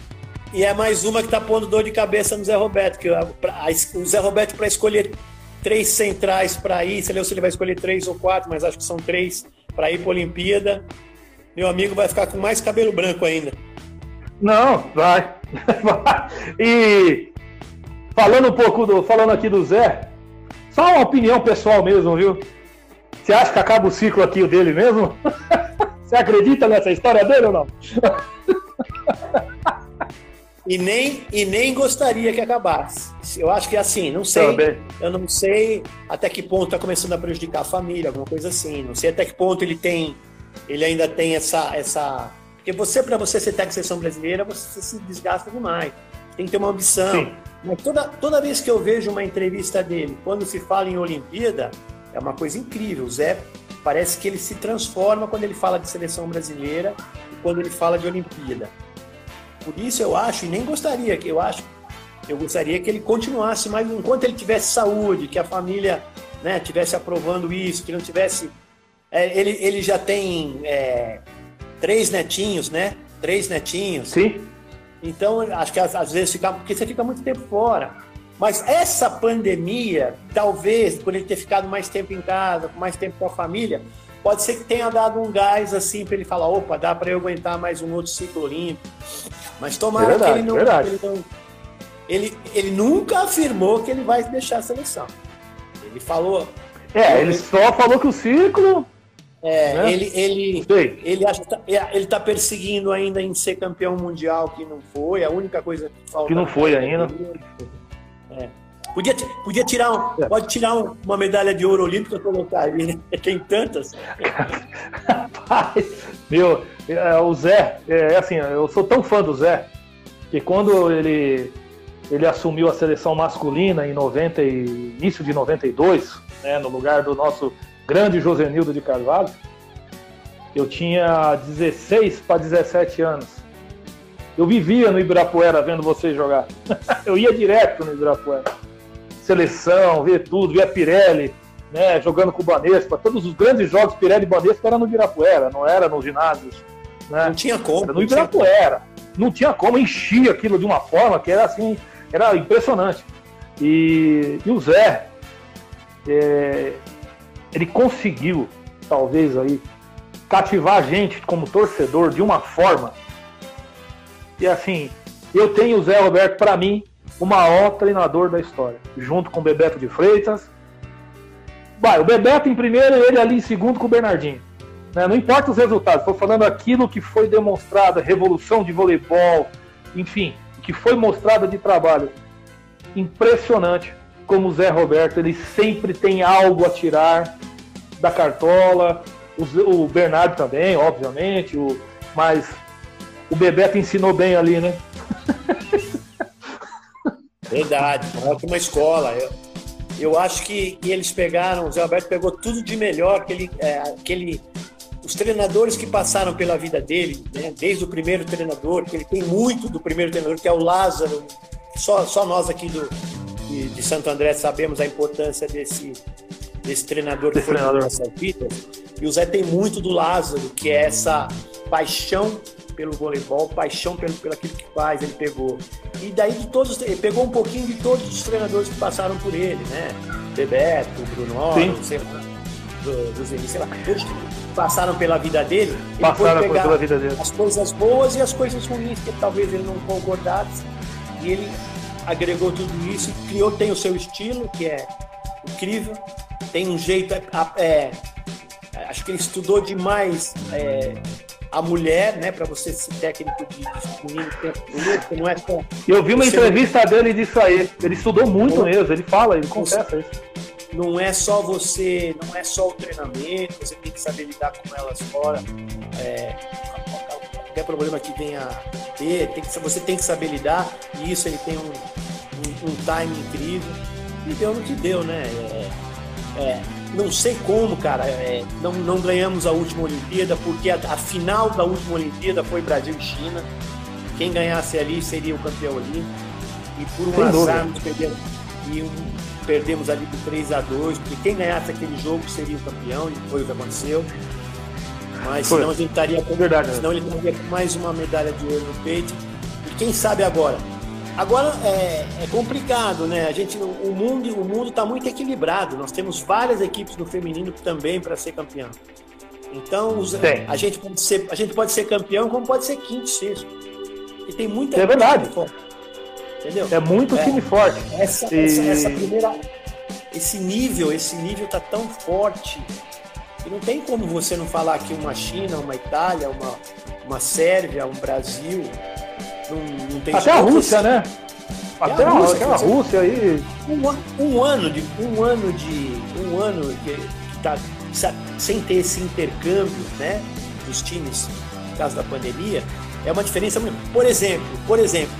E é mais uma que tá pondo dor de cabeça no Zé Roberto, que o Zé Roberto para escolher três centrais para ir, sei lá se ele vai escolher três ou quatro, mas acho que são três para ir para Olimpíada. Meu amigo vai ficar com mais cabelo branco ainda. Não, vai. e falando um pouco do, falando aqui do Zé, só uma opinião pessoal mesmo, viu? Você acha que acaba o ciclo aqui o dele mesmo? Você acredita nessa história dele ou não? E nem, e nem gostaria que acabasse. Eu acho que assim, não sei. Também. Eu não sei até que ponto está começando a prejudicar a família, alguma coisa assim. Não sei até que ponto ele tem. Ele ainda tem essa. essa... Porque você, para você ser técnico de seleção brasileira, você se desgasta demais. Tem que ter uma ambição. Sim. Mas toda, toda vez que eu vejo uma entrevista dele, quando se fala em Olimpíada, é uma coisa incrível. O Zé parece que ele se transforma quando ele fala de seleção brasileira e quando ele fala de Olimpíada. Por isso eu acho, e nem gostaria, que eu acho, eu gostaria que ele continuasse, mas enquanto ele tivesse saúde, que a família né, tivesse aprovando isso, que não tivesse. É, ele, ele já tem é, três netinhos, né? Três netinhos. Sim. Então, acho que às, vezes fica. Porque você fica muito tempo fora. Mas essa pandemia, talvez, por ele ter ficado mais tempo em casa, mais tempo com a família, pode ser que tenha dado um gás assim para ele falar: opa, dá para eu aguentar mais um outro ciclo olímpico. Mas tomara verdade, que ele não, ele não. Ele, ele nunca afirmou que ele vai deixar a seleção. Ele falou. É, ele, ele só falou que o ciclo. É, né? ele, ele, ele, acha, tá, é, ele tá perseguindo ainda em ser campeão mundial, que não foi, a única coisa que falta. Que não foi ainda. É. Podia, podia tirar um, é. pode tirar uma medalha de ouro olímpica e colocar ali, né? Tem tantas. Rapaz, meu, é, o Zé, é, é assim, eu sou tão fã do Zé, que quando ele, ele assumiu a seleção masculina em 90 e, início de 92, né, no lugar do nosso grande Josenildo de Carvalho, eu tinha 16 para 17 anos. Eu vivia no Ibirapuera vendo você jogar. eu ia direto no Ibirapuera seleção, ver tudo, ver a Pirelli, né, jogando com o Banespa. Todos os grandes jogos Pirelli e Banespa eram no Ibirapuera, não era nos ginásios. Né? Não tinha como. Era no Ibirapuera. não tinha como encher aquilo de uma forma que era assim, era impressionante. E, e o Zé, é, ele conseguiu, talvez aí, cativar a gente como torcedor de uma forma. E assim, eu tenho o Zé Roberto, para mim, o maior treinador da história, junto com o Bebeto de Freitas. Vai, o Bebeto em primeiro e ele ali em segundo com o Bernardinho. Né? Não importa os resultados, estou falando aquilo que foi demonstrado, revolução de voleibol, enfim, que foi mostrado de trabalho. Impressionante como o Zé Roberto, ele sempre tem algo a tirar da cartola. O, o Bernardo também, obviamente, o, mas o Bebeto ensinou bem ali, né? Verdade, uma ótima escola. Eu, eu acho que, que, eles pegaram, o Zé Alberto pegou tudo de melhor que ele, é, que ele os treinadores que passaram pela vida dele, né, desde o primeiro treinador, que ele tem muito do primeiro treinador, que é o Lázaro. Só, só nós aqui do, de, de Santo André sabemos a importância desse, desse treinador que foi na nossa vida. E o Zé tem muito do Lázaro, que é essa paixão pelo voleibol, paixão pelo, pelo aquilo que faz, ele pegou. E daí de todos, ele pegou um pouquinho de todos os treinadores que passaram por ele, né? Bebeto, Bruno Oro, sei lá, do, do sei lá, todos que passaram pela vida dele. Passaram pela vida dele. As coisas boas e as coisas ruins que talvez ele não concordasse. E ele agregou tudo isso e criou, tem o seu estilo, que é incrível, tem um jeito, é, é acho que ele estudou demais é, a mulher, né, para você ser técnico de tempo não é só. Eu vi uma entrevista dele disso aí. Ele estudou muito mesmo, ele fala, ele confessa isso. Não é só você, não é só o treinamento, você tem que saber lidar com elas fora. É, qualquer problema que venha ter, tem que, você tem que saber lidar, e isso ele tem um, um, um time incrível. E deu no que deu, né? É, é, não sei como, cara, é, não, não ganhamos a última Olimpíada, porque a, a, final da última Olimpíada foi Brasil e China. Quem ganhasse ali seria o campeão olímpico. E por um Sem azar, nos perdemos, e um, perdemos ali por 3 a 2 porque quem ganhasse aquele jogo seria o campeão, e foi o que aconteceu. Mas foi. senão a gente estaria com, Verdade, né? senão ele estaria com mais uma medalha de ouro no peito. E quem sabe agora, Agora é, é, complicado, né? A gente, o mundo, o mundo está muito equilibrado. Nós temos várias equipes no feminino também para ser campeão. Então os, a gente pode ser, a gente pode ser campeão, como pode ser quinto, sexto. E tem muita. É verdade. Entendeu? É muito é, time forte. Essa, e... essa, essa, primeira, esse nível, esse nível tá tão forte e não tem como você não falar que uma China, uma Itália, uma, uma Sérvia, um Brasil não, não tem Até a Rússia, assim. né? Até a, Rússia, aquela Rússia aí. Um, um, ano de. Um ano de. Um ano que, que tá sem ter esse intercâmbio, né? Dos times, por causa da pandemia, é uma diferença muito. Por exemplo, por exemplo,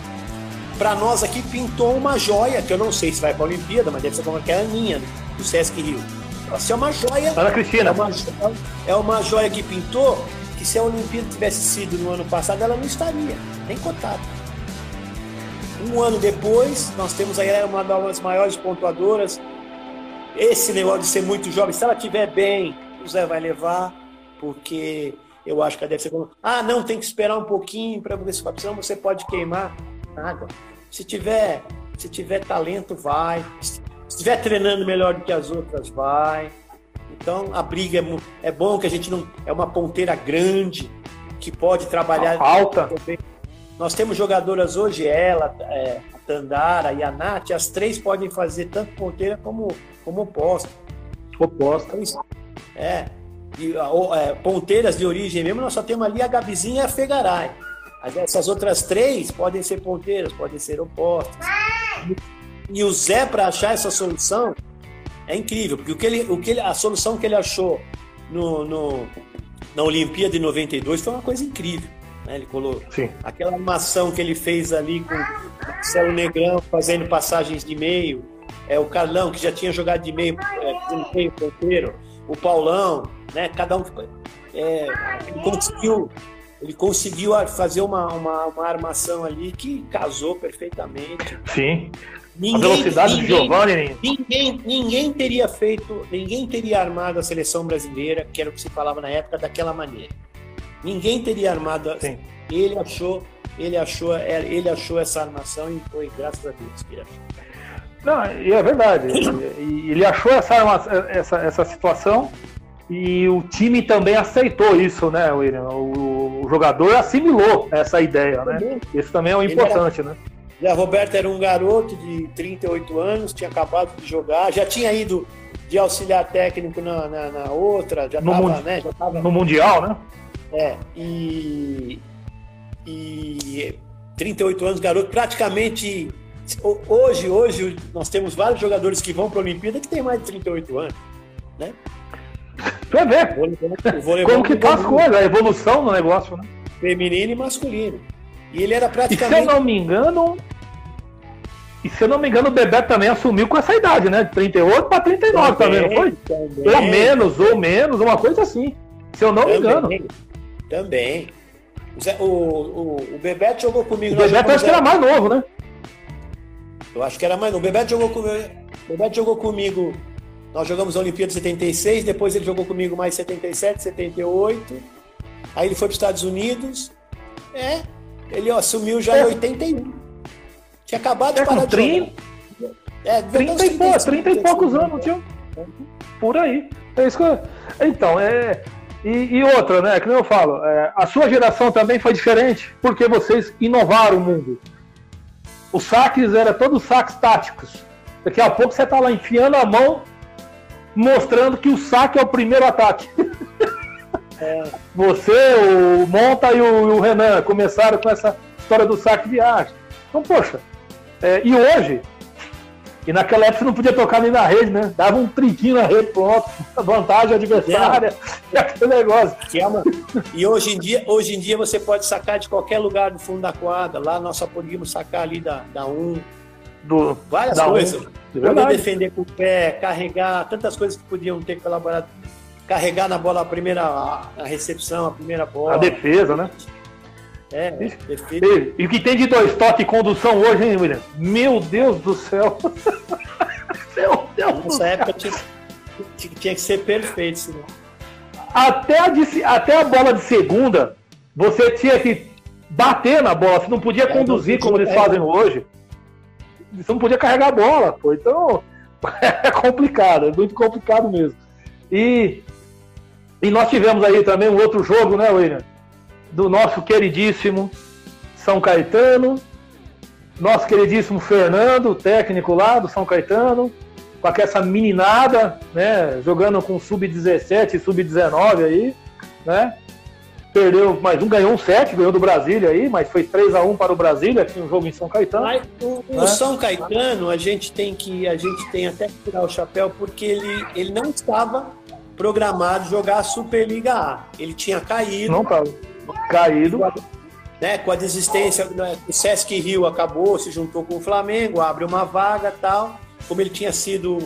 para nós aqui pintou uma joia, que eu não sei se vai para a Olimpíada, mas deve ser como que é a Aninha, do Sesc Rio. Essa é uma joia. Ana Cristina. É uma, é uma joia que pintou, que se a Olimpíada tivesse sido no ano passado, ela não estaria nem cotado. Um ano depois, nós temos aí uma das maiores pontuadoras. Esse negócio de ser muito jovem, se ela estiver bem, o Zé vai levar, porque eu acho que ela deve ser ah, não, tem que esperar um pouquinho para ver se senão você pode queimar. Nada. Se tiver, se tiver talento, vai. Se estiver treinando melhor do que as outras, vai. Então a briga é, é bom que a gente não é uma ponteira grande que pode trabalhar alta. Nós temos jogadoras hoje, ela, é, a Tandara e a Nath, as três podem fazer tanto ponteira como, como oposta. Oposta. É. E, é, ponteiras de origem mesmo, nós só temos ali a Gabizinha e a Fegaray. Essas outras três podem ser ponteiras, podem ser opostas. E o Zé, para achar essa solução, é incrível, porque o que ele, o que ele, a solução que ele achou no, no, na Olimpíada de 92 foi uma coisa incrível. Né? Ele colocou Sim. aquela animação que ele fez ali com o Marcelo Negrão fazendo passagens de meio, é o Carlão que já tinha jogado de meio, é, meio ponteiro, o Paulão, né? Cada um é, ele conseguiu ele conseguiu fazer uma, uma, uma, armação ali que casou perfeitamente. Sim. Ninguém, a velocidade ninguém, do Giovanni. Ninguém, ninguém teria feito, ninguém teria armado a seleção brasileira, que era o que se falava na época, daquela maneira. Ninguém teria armado. Sim. Ele achou, ele achou, é, ele achou essa armação e foi graças a Deus que ele achou. Não, e é verdade. ele achou essa, essa, essa situação e o time também aceitou isso, né, William? O, o jogador assimilou essa ideia, né? Isso também é o importante, era, né? Zé Roberto era um garoto de 38 anos, tinha acabado de jogar, já tinha ido de auxiliar técnico na, na, na outra, já estava né, já tava, no Mundial, né? É, e, e 38 anos, garoto, praticamente hoje, hoje nós temos vários jogadores que vão para a Olimpíada que têm mais de 38 anos, né? Vai ver como que tá as coisas, a evolução do negócio, né? Feminino e masculino. E ele era praticamente. E se eu não me engano, e se eu não me engano, o Bebeto também assumiu com essa idade, né? De 38 para 39 também, também, não foi? Também. Ou menos, ou menos, uma coisa assim. Se eu não também, me engano. Também. O, o, o Bebeto jogou comigo. O Bebeto acho que era mais novo, né? Eu acho que era mais novo. O Bebeto jogou comigo. Bebeto jogou comigo. Nós jogamos a Olimpíada de 76, depois ele jogou comigo mais 77, 78. Aí ele foi para os Estados Unidos. É, ele assumiu já é. em 81. Tinha acabado de é, parar 30, de É, 30, e, pô, 30 e poucos anos, tio. Por aí. É isso que eu... Então, é. E, e, outra, né? Que eu falo, é, a sua geração também foi diferente, porque vocês inovaram o mundo. Os saques eram todos saques táticos. Daqui a pouco você tá lá enfiando a mão, mostrando que o saque é o primeiro ataque. É. Você, o Monta e o, o Renan começaram com essa história do saque de arte. Então, poxa, é, e hoje, e naquela época você não podia tocar nem na rede, né? Dava um trinquinho na rede, pronto, vantagem adversária, é. e aquele negócio. É uma... E hoje em, dia, hoje em dia você pode sacar de qualquer lugar do fundo da quadra. Lá nós só podíamos sacar ali da, da 1. Do, Várias da coisas. Um. Poder defender com o pé, carregar, tantas coisas que podiam ter colaborado. Carregar na bola a primeira a recepção, a primeira bola. A defesa, né? É, perfeito. E, o que tem de dois toque e condução hoje, hein, William? Meu Deus do céu! Meu Deus Nessa época tinha, tinha, que ser perfeito, senão. Até a, de, até a bola de segunda, você tinha que bater na bola, você não podia é, conduzir como eles fazem hoje. Você não podia carregar a bola, pô. Então é complicado, é muito complicado mesmo. E, e nós tivemos aí também um outro jogo, né, William? Do nosso queridíssimo São Caetano, nosso queridíssimo Fernando, técnico lá do São Caetano, com essa meninada, né, jogando com sub-17 e sub-19 aí, né? Perdeu mais um, ganhou um 7, ganhou do Brasília aí, mas foi 3 a 1 para o Brasília, aqui um jogo em São Caetano. Mas o, né? o São Caetano, a gente tem que a gente tem até que tirar o chapéu porque ele, ele não estava programado jogar a Superliga A. Ele tinha caído. Não estava caído. Né, com a desistência, né, o Sesc Rio acabou, se juntou com o Flamengo, abre uma vaga tal. Como ele tinha sido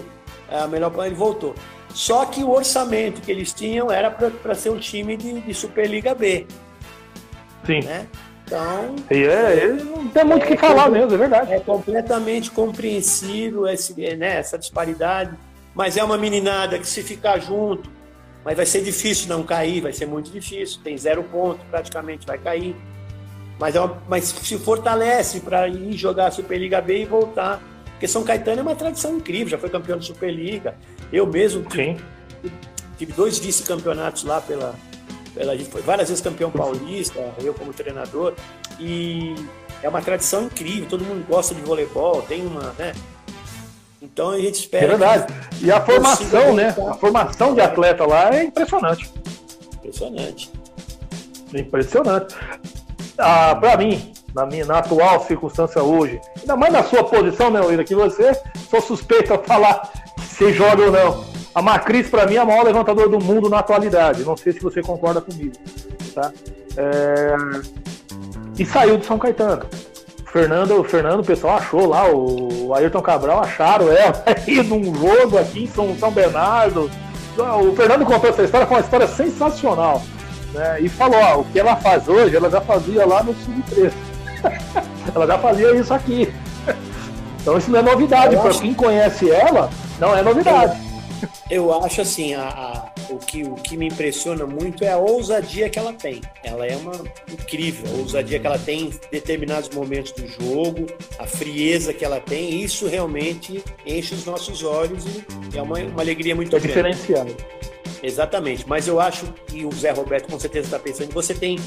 é, a melhor ele voltou. Só que o orçamento que eles tinham era para ser um time de, de, Superliga B. Sim. Né? Então. E é, não tem muito o é, que falar mesmo, é verdade. É completamente compreensível esse, né, essa disparidade. Mas é uma meninada que se ficar junto, mas vai ser difícil não cair, vai ser muito difícil. Tem zero ponto, praticamente vai cair. Mas, é uma, mas se fortalece para ir jogar a Superliga B e voltar. Porque São Caetano é uma tradição incrível, já foi campeão de Superliga. Eu mesmo tive, tive dois vice-campeonatos lá pela, pela. A gente foi várias vezes campeão paulista, eu como treinador. E é uma tradição incrível, todo mundo gosta de voleibol, tem uma. Né, então a gente espera. É verdade. E a formação, né? A formação de atleta lá é impressionante. Impressionante. Impressionante. Ah, para mim, na minha na atual circunstância hoje, ainda mais na sua posição, né, William, que você sou suspeito a falar se joga ou não. A Macris, para mim, é a maior levantadora do mundo na atualidade. Não sei se você concorda comigo. Tá? É... E saiu de São Caetano. Fernando, o Fernando, o pessoal achou lá, o Ayrton Cabral acharam ela aí num jogo aqui em São, São Bernardo. O Fernando contou essa história, foi uma história sensacional. Né? E falou, ó, o que ela faz hoje, ela já fazia lá no Sub-13. ela já fazia isso aqui. Então isso não é novidade, para quem conhece ela, não é novidade. Eu acho assim, a, a, o, que, o que me impressiona muito é a ousadia que ela tem. Ela é uma incrível, a ousadia que ela tem em determinados momentos do jogo, a frieza que ela tem, isso realmente enche os nossos olhos e é uma, uma alegria muito é grande. diferenciado. Exatamente, mas eu acho que o Zé Roberto com certeza está pensando, você tem,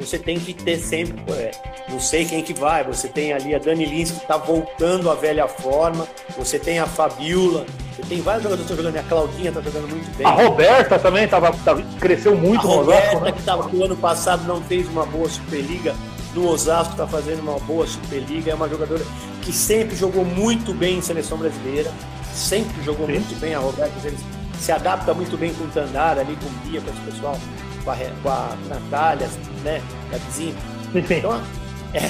você tem que ter sempre, é, não sei quem que vai, você tem ali a Dani Lins que está voltando à velha forma, você tem a Fabiola, você tem vários jogadores que estão jogando, a Claudinha está jogando muito bem. A Roberta também tava, tava cresceu muito a no Roberta, Osasco, né? que tava, que o ano passado não fez uma boa Superliga, no Osasco está fazendo uma boa Superliga, é uma jogadora que sempre jogou muito bem em seleção brasileira, sempre jogou Sim. muito bem a Roberta, eles se adapta muito bem com o Tandara ali, com o Bia, com esse pessoal, com a, com a Natália, né? A vizinha. Então, é,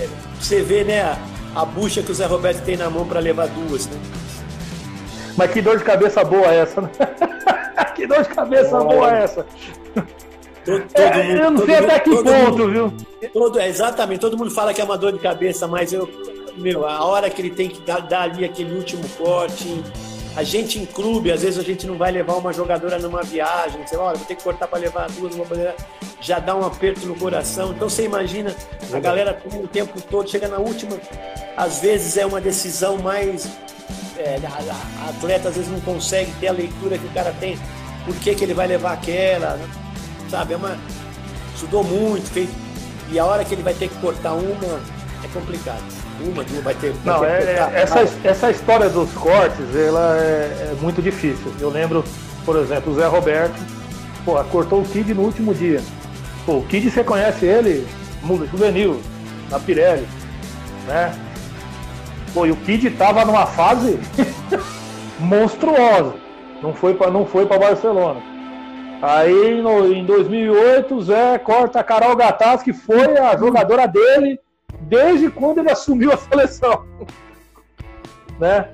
é, você vê, né, a, a, bucha que o Zé Roberto tem na mão para levar duas, né? Mas que dor de cabeça boa essa, né? que dor de cabeça boa essa. Todo, todo é, mundo, eu não sei até que ponto, mundo, viu? Todo, é, exatamente, todo mundo fala que é uma dor de cabeça, mas eu, meu, a hora que ele tem que dar, dar ali aquele último corte, a gente em clube, às vezes a gente não vai levar uma jogadora numa viagem, você olha, vou ter que cortar para levar duas, uma bandeira, já dá um aperto no coração. Então você imagina a galera o tempo todo, chega na última, às vezes é uma decisão mais. É, a, a, atleta às vezes não consegue ter a leitura que o cara tem, por que, que ele vai levar aquela, né? sabe? É uma, estudou muito, fez, e a hora que ele vai ter que cortar uma, é complicado. Uma, duas, vai ter. Vai não, ter é, é essa, essa história dos cortes, ela é, é, muito difícil. Eu lembro, por exemplo, o Zé Roberto, cortou o Kid no último dia. Pô, o Kid você conhece ele, juvenil, na Pirelli, né? Pô, e o Kid tava numa fase monstruosa. Não foi para não foi para Barcelona. Aí no, em 2008 o Zé corta a Carol Gataz, que foi a jogadora dele desde quando ele assumiu a seleção. né?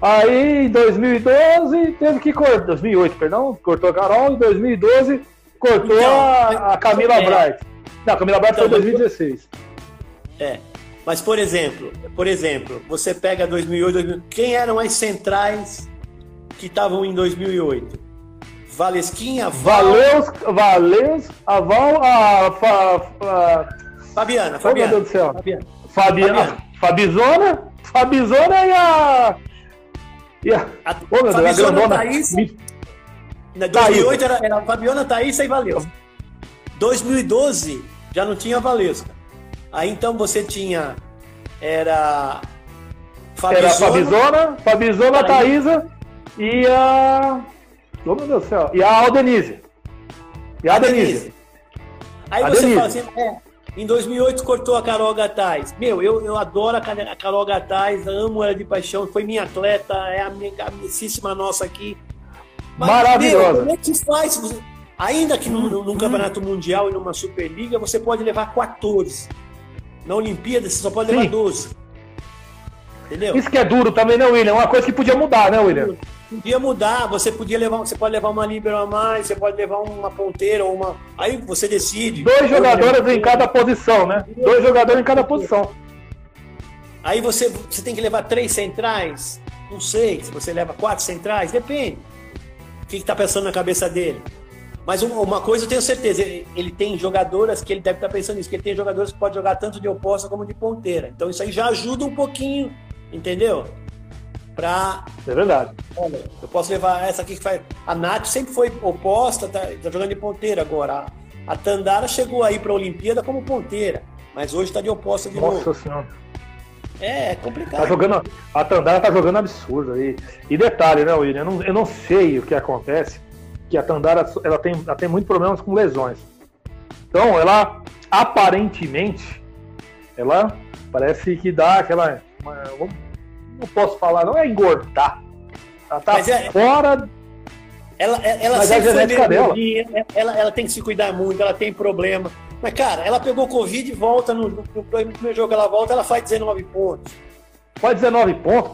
Aí em 2012 teve que cortar. 2008, perdão, cortou a Carol, em 2012 cortou então, a, a, Camila é, Bright. Não, a Camila Bright então, foi em 2016. É. Mas, por exemplo, por exemplo, você pega 2008, 2008 quem eram as centrais que estavam em 2008? Valesquinha, Val... Valeus, Valeus, a Val, a, a, a Fabiana, Fabiana. Oh, meu Deus do céu. Fabiana. Fabiana. Fabizona, Fabizona e a. E a. a oh, meu Deus, a grandona. Thaís, Me... 2008 era, era Fabiana, Thaís e Valesca. 2012 já não tinha Valesca. Aí então você tinha. Era. Fabizona, era Fabizona, Fabizona, Thaísa e a. Oh, meu Deus do céu. E a Aldenise. E a, a Denise. Denise. Aí a você Denise. fala assim, é, em 2008 cortou a Carol Gataz. Meu, eu, eu adoro a Carol Gataz, amo ela de paixão, foi minha atleta, é a minha amicíssima nossa aqui. Mas, Maravilhosa. Meu, como é que faz? Ainda que num, num campeonato mundial e numa Superliga, você pode levar 14. Na Olimpíada, você só pode levar Sim. 12. Entendeu? Isso que é duro também, né, William? Uma coisa que podia mudar, né, William? Podia mudar, você podia levar, você pode levar uma líbero a mais, você pode levar uma ponteira ou uma. Aí você decide. Dois jogadores em cada posição, né? Dois jogadores em cada posição. Aí você, você tem que levar três centrais. Não sei, se você leva quatro centrais, depende. O que está pensando na cabeça dele? Mas uma coisa eu tenho certeza, ele tem jogadoras que ele deve estar tá pensando nisso, que ele tem jogadores que pode jogar tanto de oposta como de ponteira. Então isso aí já ajuda um pouquinho, entendeu? Pra. É verdade. Olha, eu posso levar essa aqui que faz. A Nath sempre foi oposta, tá, tá jogando de ponteira agora. A, a Tandara chegou aí pra Olimpíada como ponteira, mas hoje tá de oposta de Nossa novo. Nossa Senhora. É, é complicado. Tá jogando, a Tandara tá jogando absurdo aí. E detalhe, né, William? Eu não, eu não sei o que acontece, que a Tandara ela tem, ela tem muitos problemas com lesões. Então, ela aparentemente, ela parece que dá aquela. Uma, não posso falar, não é engordar. Ela tá é, fora. Ela, ela mas é sempre é foi dela. ela, ela tem que se cuidar muito, ela tem problema. Mas, cara, ela pegou Covid e volta no, no, no primeiro jogo ela volta, ela faz 19 pontos. Faz 19 pontos?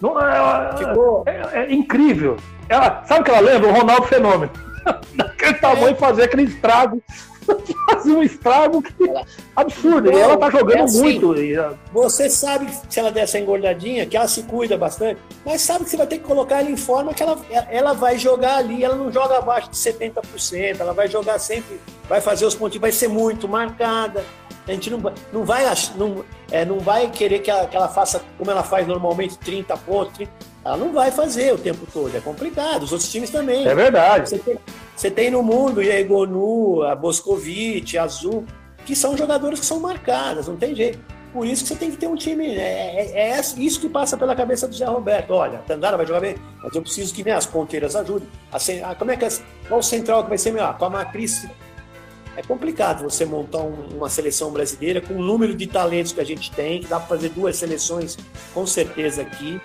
Não, é, é, é, incrível. Ela, sabe o que ela lembra? O Ronaldo Fenômeno. Daquele tamanho é. fazer aquele estrago. fazia um estrago ela... absurdo. e ela tá jogando é assim, muito. Você sabe se ela der essa engordadinha, que ela se cuida bastante, mas sabe que você vai ter que colocar ela em forma que ela, ela vai jogar ali, ela não joga abaixo de 70%, ela vai jogar sempre, vai fazer os pontos, vai ser muito marcada. A gente não, não, vai, não, é, não vai querer que ela, que ela faça como ela faz normalmente, 30 pontos. 30, ela não vai fazer o tempo todo. É complicado. Os outros times também. É verdade. Você tem, você tem no mundo a Egonu, a Boscovic, a Azul, que são jogadores que são marcadas, não tem jeito. Por isso que você tem que ter um time. É, é, é isso que passa pela cabeça do Zé Roberto. Olha, a Tandara vai jogar bem, mas eu preciso que né, as ponteiras ajudem. A, a, como é que é, qual o central que vai ser melhor? Com a Macris é complicado você montar um, uma seleção brasileira com o número de talentos que a gente tem, que dá para fazer duas seleções com certeza aqui.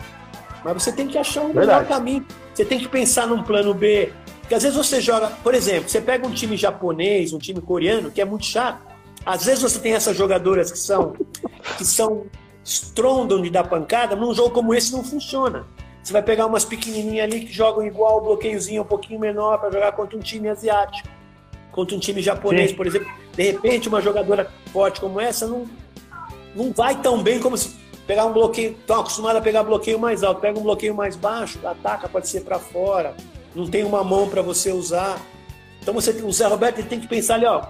Mas você tem que achar um Verdade. melhor caminho. Você tem que pensar num plano B. Porque às vezes você joga, por exemplo, você pega um time japonês, um time coreano, que é muito chato. Às vezes você tem essas jogadoras que são que são estrondam de dar pancada, num jogo como esse não funciona. Você vai pegar umas pequenininhas ali que jogam igual, bloqueiozinho um pouquinho menor para jogar contra um time asiático contra um time japonês, Sim. por exemplo. De repente, uma jogadora forte como essa não, não vai tão bem como se pegar um bloqueio. Estão acostumados a pegar bloqueio mais alto, pega um bloqueio mais baixo, ataca, pode ser para fora, não tem uma mão para você usar. Então você, o Zé Roberto ele tem que pensar ali, ó.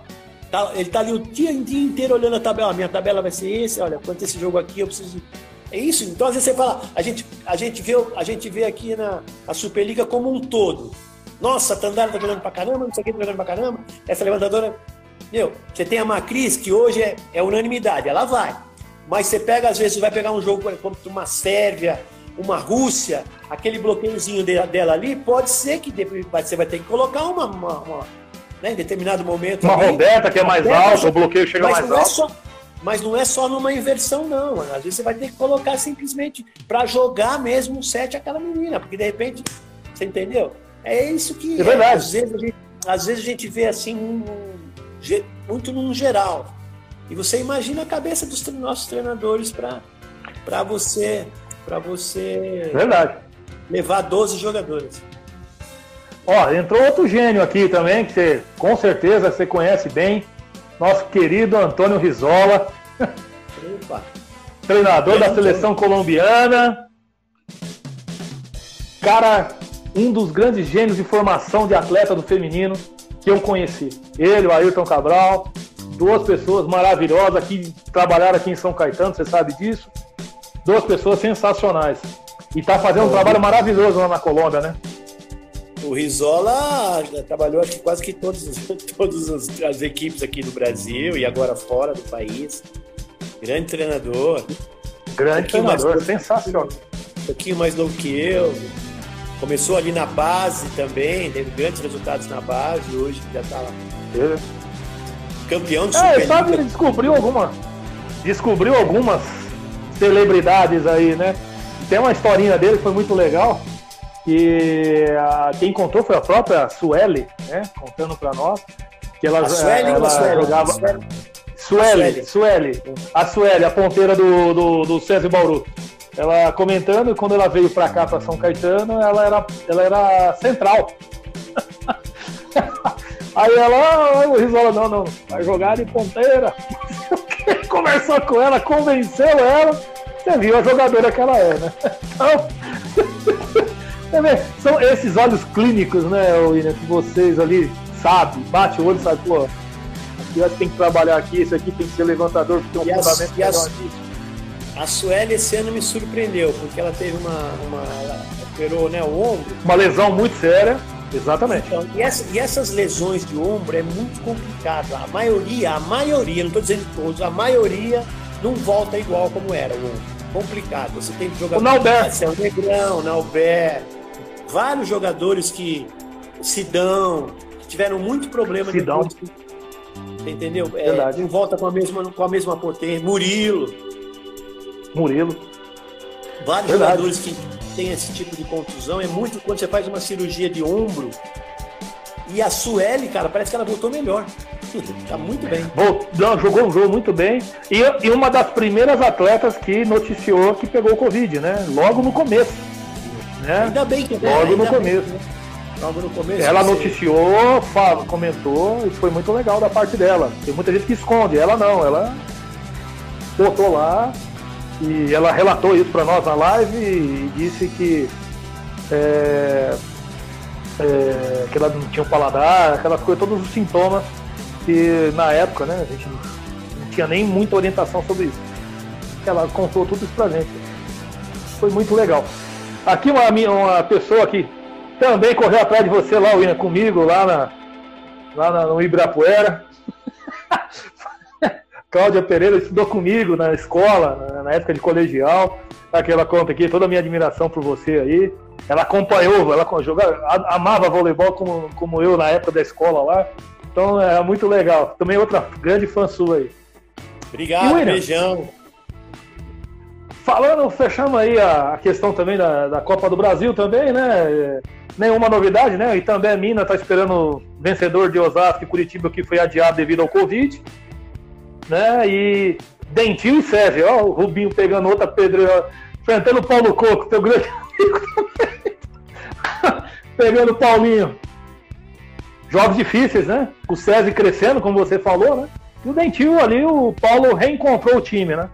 Tá, ele tá ali o dia, dia inteiro olhando a tabela. minha tabela vai ser esse, olha, quanto esse jogo aqui eu preciso. É isso. Então, às vezes você fala, a gente, a gente, vê, a gente vê aqui na a Superliga como um todo. Nossa, Tandara tá jogando pra caramba, não sei o que tá jogando pra caramba. Essa levantadora. Meu, você tem a Macris, que hoje é, é unanimidade, ela vai. Mas você pega, às vezes, vai pegar um jogo como uma Sérvia, uma Rússia, aquele bloqueiozinho dela ali, pode ser que você vai ter que colocar uma, uma, uma né, em determinado momento. Uma ali, Roberta que é mais alta, o bloqueio chega mais é alto. Só, mas não é só numa inversão, não. Às vezes você vai ter que colocar simplesmente para jogar mesmo um set aquela menina, porque de repente, você entendeu? É isso que é verdade. às, vezes a gente, às vezes a gente vê assim um, muito num geral. E você imagina a cabeça dos nossos treinadores para você para você verdade. levar 12 jogadores. Ó, entrou outro gênio aqui também, que você com certeza você conhece bem, nosso querido Antônio Rizola. Opa. Treinador da seleção colombiana. Cara um dos grandes gênios de formação de atleta do feminino que eu conheci. Ele, o Ayrton Cabral, duas pessoas maravilhosas que trabalharam aqui em São Caetano, você sabe disso. Duas pessoas sensacionais. E tá fazendo um trabalho maravilhoso lá na Colômbia, né? O Rizola trabalhou aqui quase que todas, todas as equipes aqui do Brasil e agora fora do país. Grande treinador. Grande um treinador, mais, sensacional. Um pouquinho mais novo que eu, Começou ali na base também, teve grandes resultados na base, hoje já está lá. Campeão de Superliga. É, sabe, ele descobriu alguma. Descobriu algumas celebridades aí, né? Tem uma historinha dele que foi muito legal. Que a, quem contou foi a própria Sueli, né? Contando para nós. Que ela, a Sueli, ela Sueli, jogava. Sueli, Sueli, a Sueli, a ponteira do, do, do César Bauru. Ela comentando, quando ela veio para cá, para São Caetano, ela era, ela era central. Aí ela, ah, o Risola, não, não, vai jogar de ponteira. Conversou com ela, convenceu ela. Você viu a jogadora que ela é, né? Então, são esses olhos clínicos, né, William, que vocês ali sabem, bate o olho e sabe, pô, aqui tem que trabalhar aqui, esse aqui tem que ser levantador, porque tem um fundamento melhor aqui. A Sueli esse ano me surpreendeu, porque ela teve uma. uma ela operou né, o ombro. Uma lesão muito séria. Exatamente. Então, e, essa, e, essas lesões de ombro é muito complicado. A maioria, a maioria, não estou dizendo todos, a maioria não volta igual como era o ombro. Complicado. Você tem jogadores. O Nalber. O Negrão, Nalber. Vários jogadores que. Sidão, que tiveram muito problema Sidão. depois. Entendeu? É, não volta com a mesma, com a mesma potência. Murilo. Murilo. Vários Verdade. jogadores que têm esse tipo de contusão. É muito quando você faz uma cirurgia de ombro. E a Sueli, cara, parece que ela voltou melhor. tá muito bem. Não, jogou um jogo muito bem. E, e uma das primeiras atletas que noticiou que pegou o Covid, né? Logo no começo. Né? Ainda bem que Logo no começo. Bem, né? Logo no começo. Ela noticiou, fa- comentou, e foi muito legal da parte dela. Tem muita gente que esconde, ela não, ela botou lá e ela relatou isso para nós na live e disse que é, é, que ela não tinha um paladar, aquelas coisas, todos os sintomas que na época, né, a gente não, tinha nem muita orientação sobre isso. Ela contou tudo isso pra gente. Foi muito legal. Aqui uma, uma pessoa que também correu atrás de você lá, William, comigo, lá, na, lá na- no Ibirapuera. Cláudia Pereira estudou comigo na escola, na, época de colegial. Aquela conta aqui, toda a minha admiração por você aí. Ela acompanhou, ela jogava, amava voleibol como, como eu na época da escola lá. Então é muito legal. Também outra grande fã sua aí. Obrigado, William? beijão. Falando, fechamos aí a, questão também da, da Copa do Brasil também, né? É, Nenhuma novidade, né? E também a Mina tá esperando o vencedor de Osasco e Curitiba que foi adiado devido ao Covid. Né? E Dentinho e Sérgio, ó, o Rubinho pegando outra pedreira, enfrentando o Paulo Coco, teu grande amigo pegando o Paulinho. Jogos difíceis, né? O César crescendo, como você falou, né? E o Dentinho ali, o Paulo reencontrou o time, né?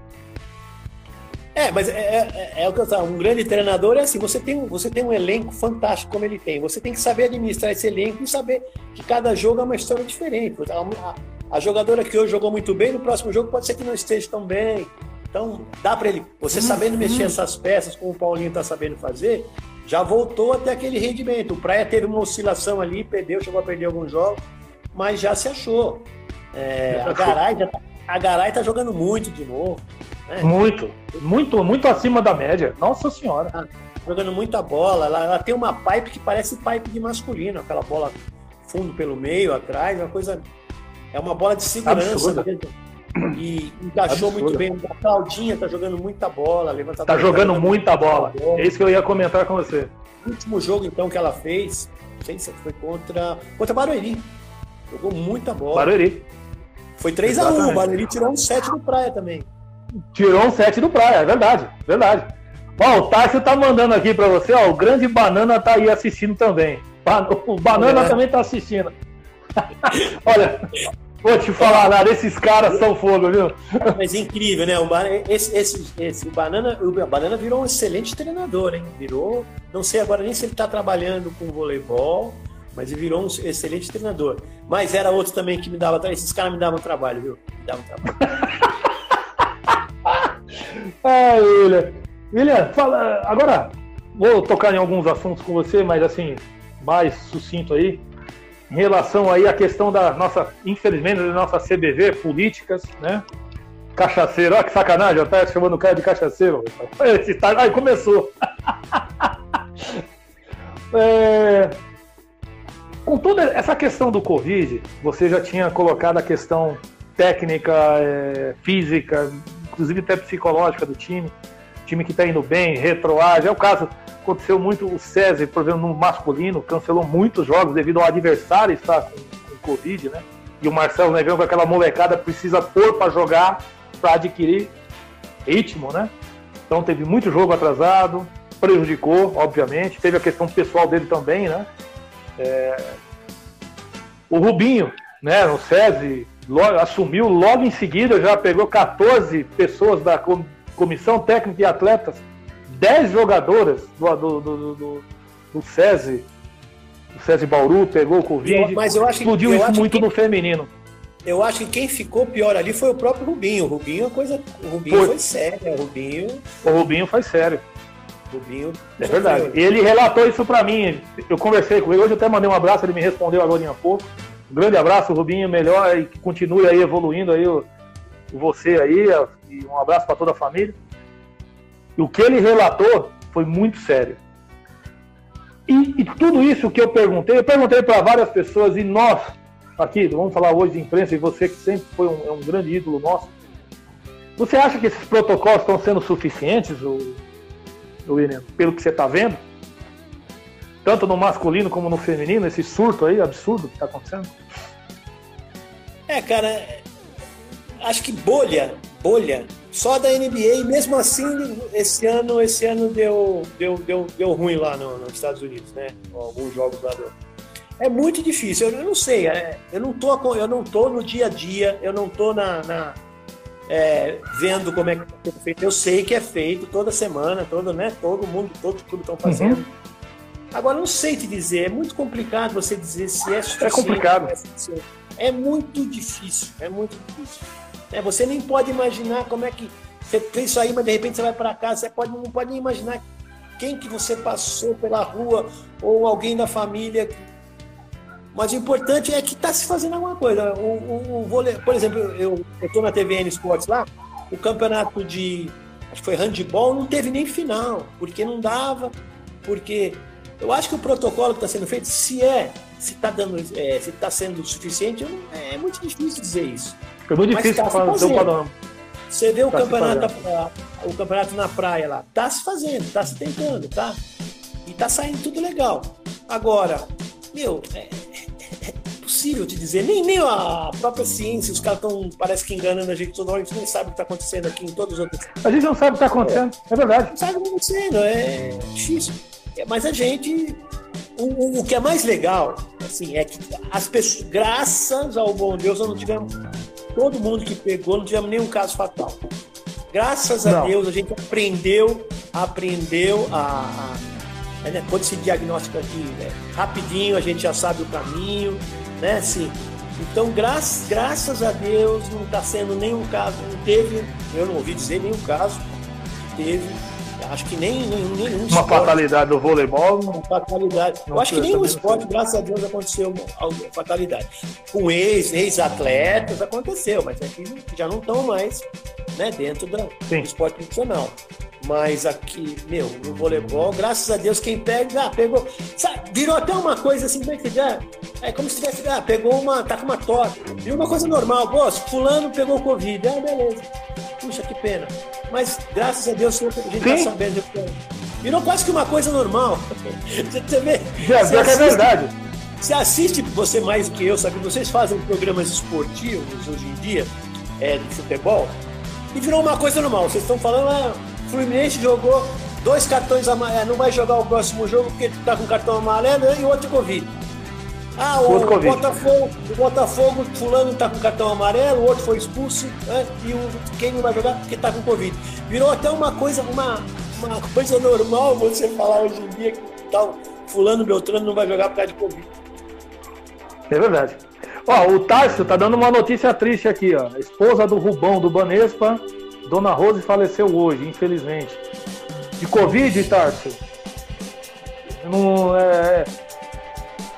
É, mas é, é, é o que eu falo, um grande treinador é assim, você tem, você tem um elenco fantástico como ele tem, você tem que saber administrar esse elenco e saber que cada jogo é uma história diferente. A, jogadora que hoje jogou muito bem, no próximo jogo pode ser que não esteja tão bem. Então, dá para ele, você sabendo mexer essas peças, como o Paulinho está sabendo fazer, já voltou até aquele rendimento. O Praia teve uma oscilação ali, perdeu, chegou a perder alguns jogos, mas já se achou. É, a Garay já tá- a Garay tá jogando muito de novo. né? Muito, muito, muito acima da média. Nossa senhora. jogando muita bola. Ela, ela tem uma pipe que parece pipe de masculino, aquela bola fundo pelo meio, atrás, uma coisa. É uma bola de segurança. E encaixou Absurda. muito bem. A Claudinha tá jogando muita bola, levantadora. Tá jogando muita bola. É isso que eu ia comentar com você. O último jogo, então, que ela fez, não sei se foi contra. Contra Barueri. Jogou muita bola. Barueri. Foi 3x1. O. Barueri tirou um 7 do praia também. Tirou um set do praia, é verdade, verdade. Ó, o Tarso tá mandando aqui pra você, ó. O grande banana tá aí assistindo também. O banana É. também tá assistindo. Olha, vou te falar nada, esses caras são fogo, viu? Mas incrível, né? O, esse, esse, esse, o, Banana, o Banana virou um excelente treinador, hein? Virou, não sei agora nem se ele está trabalhando com voleibol, mas ele virou um excelente treinador. Mas era outro também que me dava, tra- esses caras me davam trabalho, viu? Me davam trabalho. Ah, William. William, fala. Agora, vou tocar em alguns assuntos com você, mas assim, mais sucinto aí. Em relação aí à questão da nossa, infelizmente, da nossa CBV, políticas, né? Cachaceiro, olha que sacanagem, tava chamando o cara de cachaceiro. Esse tá- Aí começou. É, Com toda essa questão do Covid, você já tinha colocado a questão técnica, é, física, inclusive até psicológica do time. Time que está indo bem, retroage. É o caso, aconteceu muito o César, por exemplo, no masculino, cancelou muitos jogos devido ao adversário estar com, com Covid, né? E o Marcelo Negrão com aquela molecada precisa pôr para jogar, para adquirir ritmo, né? Então teve muito jogo atrasado, prejudicou, obviamente. Teve a questão pessoal dele também, né? É, O Rubinho, né? O logo- assumiu logo em seguida, já pegou 14 pessoas da comissão técnica e atletas, 10 jogadoras do, do, do, do, do SESI, do SESI Bauru, pegou o Covid. Mas eu acho que- explodiu eu isso acho muito que- no feminino. Eu acho que quem ficou pior ali foi o próprio Rubinho. O Rubinho é coisa. O Rubinho Foi. foi, sério. O Rubinho. O Rubinho faz sério. o Rubinho É verdade. sofreu. Ele relatou isso pra mim. Eu conversei com ele. Hoje eu até mandei um abraço, ele me respondeu agora há pouco. Um grande abraço, Rubinho, melhor e que continue aí evoluindo aí o, o você aí. E um abraço para toda a família. E o que ele relatou foi muito sério. E, e tudo isso que eu perguntei, eu perguntei para várias pessoas e nós, aqui, vamos falar hoje de imprensa, e você que sempre foi um, é um grande ídolo nosso, você acha que esses protocolos estão sendo suficientes, o, William, pelo que você está vendo? Tanto no masculino como no feminino, esse surto aí absurdo que está acontecendo? É, cara, acho que bolha, bolha, Só da NBA, e mesmo assim, esse ano, esse ano deu, deu, deu, deu ruim lá no, nos Estados Unidos, né? Alguns jogos lá do. É muito difícil, eu, eu não sei, é, eu, não tô, eu não tô no dia a dia, eu não tô na, na é, vendo como é que é feito. Eu sei que é feito toda semana, todo, né? Todo mundo, todo clube estão fazendo. Uhum. Agora, não sei te dizer, é muito complicado você dizer se é suficiente. É complicado. É muito difícil, é muito difícil. É, você nem pode imaginar como é que você fez isso aí, mas de repente você vai para casa, você pode, não pode nem imaginar quem que você passou pela rua ou alguém da família. Mas o importante é que está se fazendo alguma coisa. O, o, o vôlei, por exemplo, eu estou na TVN Esportes lá, o campeonato de acho que foi handball, não teve nem final, porque não dava, porque eu acho que o protocolo que está sendo feito, se é, se está dando, é, se está sendo suficiente, é muito difícil dizer isso. É muito difícil tá fazer um panorama. Você vê o, tá campeonato, o campeonato na praia lá, tá se fazendo, tá se tentando, tá? E tá saindo tudo legal. Agora, meu, é, é, é possível te dizer, nem, nem a própria ciência, os caras estão, parece que enganando a gente toda hora, a gente nem sabe o que está acontecendo aqui em todos os outros. A gente não sabe o que está acontecendo, é, é verdade. Não sabe o que está acontecendo, é difícil. É, mas a gente o, o, que é mais legal, assim, é que as pessoas, graças ao bom Deus, não tivemos todo mundo que pegou, não tivemos nenhum caso fatal. Graças a não. Deus a gente aprendeu, aprendeu a, a né, quando se diagnóstica aqui né, rapidinho, a gente já sabe o caminho, né? Assim, então, gra graças a Deus, não está sendo nenhum caso, não teve, eu não ouvi dizer nenhum caso, teve Acho que nem, nem nenhum Uma esporte, fatalidade do voleibol. Uma fatalidade. Eu acho que nenhum esporte, graças a Deus, aconteceu alguma fatalidade. Com ex, ex-atletas aconteceu, mas aqui já não estão mais né, dentro do esporte profissional. Mas aqui, meu, no voleibol, graças a Deus, quem pega, ah, pegou. Sabe, virou até uma coisa assim, como é que é? É como se tivesse, ah, pegou uma, tá com uma tosse. Virou uma coisa normal. Pô, fulano pegou Covid. Ah, beleza. Puxa, que pena. Mas graças a Deus a gente está sabendo. Virou quase que uma coisa normal. Você vê. Já, você assiste, é verdade. Você assiste, você mais que eu, sabe? Vocês fazem programas esportivos hoje em dia, é, de futebol, e virou uma coisa normal. Vocês estão falando, ah, Fluminense jogou dois cartões amarelos, não vai jogar o próximo jogo porque está com cartão amarelo e outro Covid. Ah, o, o Botafogo, o Botafogo, fulano tá com cartão amarelo, o outro foi expulso, né? E o, quem não vai jogar porque tá com Covid. Virou até uma coisa, uma, uma coisa normal você falar hoje em dia que tal, fulano Beltrano não vai jogar por causa de Covid. É verdade. Ó, o Tarso tá dando uma notícia triste aqui, ó. A esposa do Rubão do Banespa, Dona Rose, faleceu hoje, infelizmente. De Covid, Tarso? Não, é, é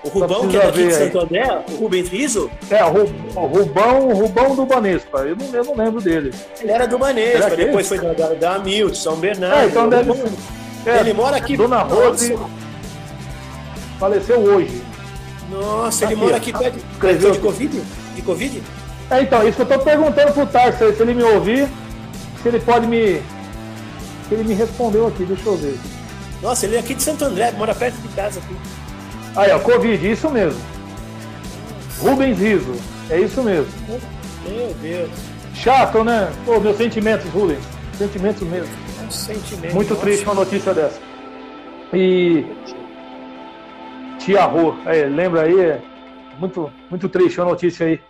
o Rubão, que é daqui de Santo André, o Rubens Riso? É, o Rubão, o Rubão do Banespa. Eu não, eu não lembro dele. Ele era do Banespa, depois foi da, da, da São Bernardo. É, então deve. É, ele mora aqui. Dona Rose faleceu hoje. Nossa, ele mora aqui perto de, de Covid? De Covid? É, então, isso que eu tô perguntando pro Tarso, se ele me ouvir, se ele pode me. Se ele me respondeu aqui, deixa eu ver. Nossa, ele é aqui de Santo André, mora perto de casa aqui. Aí, ó, Covid, isso mesmo. Rubens Riso, é isso mesmo. Meu Deus. Chato, né? Pô, meus sentimentos, Rubens. Sentimentos mesmo. Sentimento. Muito triste uma notícia dessa. E. Tia Rô, é, lembra aí? É muito, muito triste a notícia aí.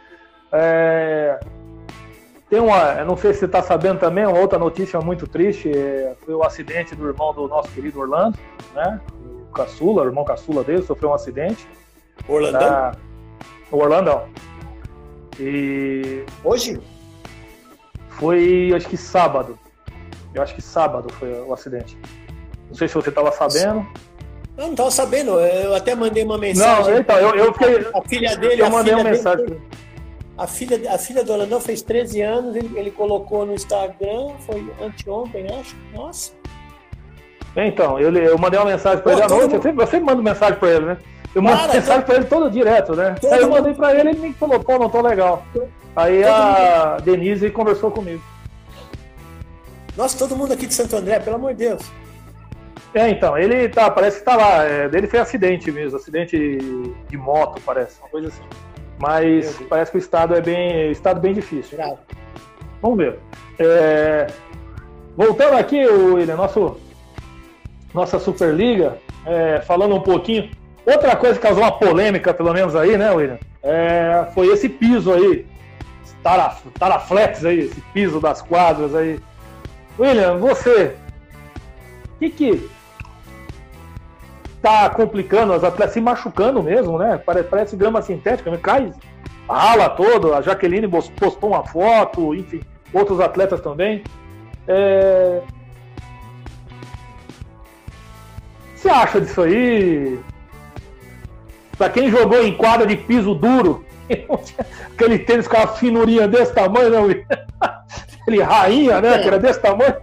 É... Tem uma, não sei se você está sabendo também, uma outra notícia muito triste, é, foi o acidente do irmão do nosso querido Orlando, né? caçula, o irmão caçula dele, sofreu um acidente. Orlandão? Tá... O Orlandão. E. Hoje? Foi, acho que sábado. Eu acho que sábado foi o acidente. Não sei se você estava sabendo. Eu não estava sabendo, eu até mandei uma mensagem. Não, então, eu, eu fiquei. A filha dele. Eu mandei uma mensagem. Dele, a filha, a filha do Orlandão fez 13 anos, ele, ele colocou no Instagram, foi anteontem, acho. Nossa. Então, eu, eu mandei uma mensagem para ele à noite, eu sempre, eu sempre mando mensagem para ele, né? Eu mando Cara, mensagem tô... para ele todo direto, né? Todo Aí eu mandei para ele e ele me falou, pô, não tô legal. Aí a Denise conversou comigo. Nossa, todo mundo aqui de Santo André, pelo amor de Deus. É, então, ele tá, parece que tá lá. É, dele foi acidente mesmo, acidente de moto, parece, uma coisa assim. Mas parece que o estado é bem. estado bem difícil. Vamos ver. É, voltando aqui, William, nosso, nossa Superliga, é, falando um pouquinho. Outra coisa que causou uma polêmica, pelo menos aí, né, William? É, foi esse piso aí. Taraf, taraflex aí, esse piso das quadras aí. William, você. O que que tá complicando as atletas se machucando mesmo, né? Parece, parece grama sintética, né? cai, rala todo. A Jaqueline postou uma foto, enfim, outros atletas também. É... Você acha disso aí? Pra quem jogou em quadra de piso duro, aquele tênis com a finurinha desse tamanho, né? Aquele rainha, né? Que era desse tamanho.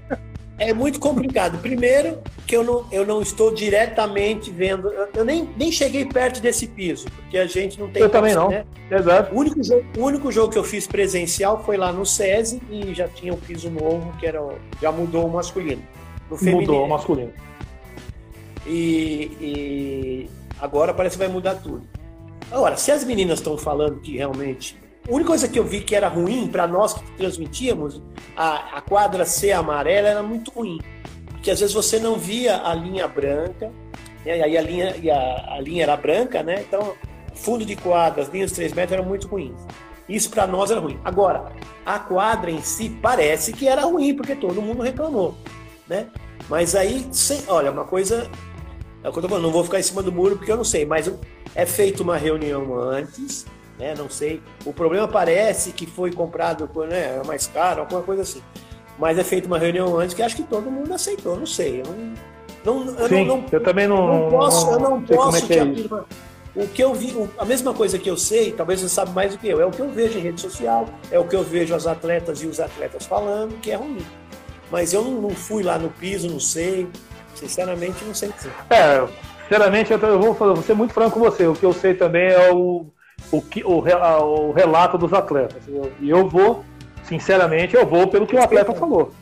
É muito complicado. Primeiro, que eu não, eu não estou diretamente vendo. Eu nem, nem cheguei perto desse piso, porque a gente não tem. Eu também não. Né? Exato. O único, jogo, o único jogo que eu fiz presencial foi lá no SESI e já tinha um piso novo, que era, já mudou o masculino. No feminino. Mudou o masculino. E, e agora parece que vai mudar tudo. Agora, se as meninas estão falando que realmente a única coisa que eu vi que era ruim para nós que transmitíamos, a, a quadra ser amarela era muito ruim. Porque às vezes você não via a linha branca, né? e aí a linha, e a, a linha era branca, né? Então, fundo de quadra, as linhas de 3 metros eram muito ruins. Isso para nós era ruim. Agora, a quadra em si parece que era ruim, porque todo mundo reclamou, né? Mas aí, sem, olha, uma coisa. É o que eu tô falando, não vou ficar em cima do muro porque eu não sei, mas é feita uma reunião antes, né? Não sei. O problema parece que foi comprado por, né, é mais caro, alguma coisa assim. Mas é feita uma reunião antes que acho que todo mundo aceitou, não sei. Eu não, não, eu Sim, não, não, eu também não, não posso, eu não posso é te é afirmar. O que eu vi, a mesma coisa que eu sei, talvez você sabe mais do que eu, é o que eu vejo em rede social, é o que eu vejo as atletas e os atletas falando, que é ruim. Mas eu não, fui lá no piso, não sei. Sinceramente, não sei dizer. É, sinceramente, eu, vou, vou ser muito franco com você. O que eu sei também é o, o, que, o, o relato dos atletas. E eu vou, sinceramente, eu vou pelo que o atleta falou.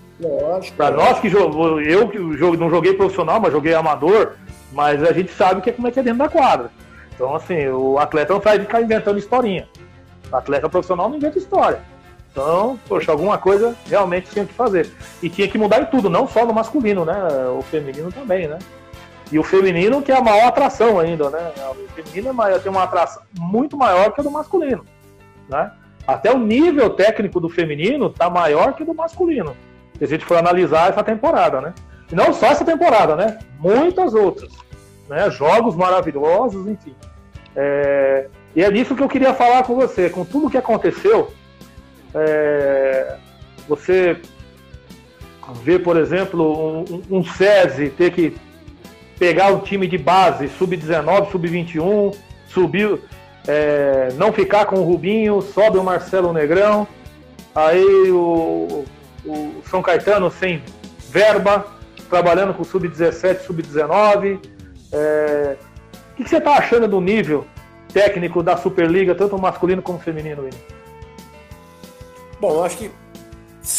Para nós que jogou, eu que não joguei profissional, mas joguei amador, mas a gente sabe que é como é que é dentro da quadra. Então, assim, o atleta não faz de ficar inventando historinha. O atleta profissional não inventa história. Então, poxa, alguma coisa realmente tinha que fazer. E tinha que mudar em tudo, não só no masculino, né? O feminino também, né? E o feminino que é a maior atração ainda, né? O feminino é tem uma atração muito maior que a do masculino, né? Até o nível técnico do feminino está maior que o do masculino. Se a gente for analisar essa temporada, né? E não só essa temporada, né? Muitas outras, né? Jogos maravilhosos, enfim. É... E é disso que eu queria falar com você. Com tudo que aconteceu, é... você vê, por exemplo, um, um SESI ter que pegar o time de base, sub-19, sub-21, subir, é, não ficar com o Rubinho, sobe o Marcelo Negrão, aí o, o São Caetano sem verba, trabalhando com sub-17, sub-19. É, o que, você está achando do nível técnico da Superliga, tanto masculino como feminino? William? Bom, eu acho que,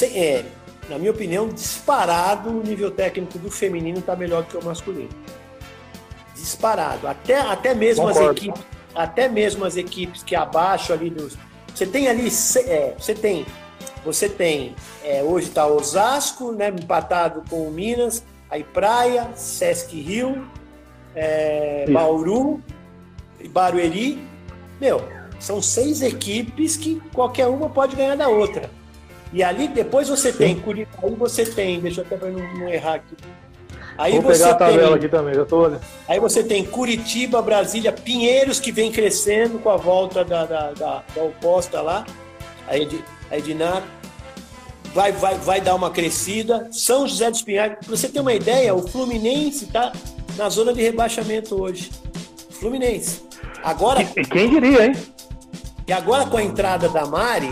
é, na minha opinião, disparado o nível técnico do feminino está melhor do que o masculino disparado. Até, até mesmo Concordo. as equipes, até mesmo as equipes que abaixo ali dos. Você tem ali, é, você tem, você tem, é, hoje está Osasco, né, empatado com o Minas, aí Praia, Sesc Rio, é, Bauru, Barueri. Meu, são seis equipes que qualquer uma pode ganhar da outra. E ali depois você Sim. tem Curitiba, aí você tem, deixa eu até para não, não errar aqui. Aí Vou pegar a tabela tem, aqui também, já tô olhando. Aí você tem Curitiba, Brasília, Pinheiros que vem crescendo com a volta da, da, da, da oposta lá. A, Ed, a Edinar vai, vai, vai dar uma crescida. São José dos Pinhais. Pra você ter uma ideia, o Fluminense está na zona de rebaixamento hoje. Fluminense. Agora. E, quem diria, hein? E agora com a entrada da Mari,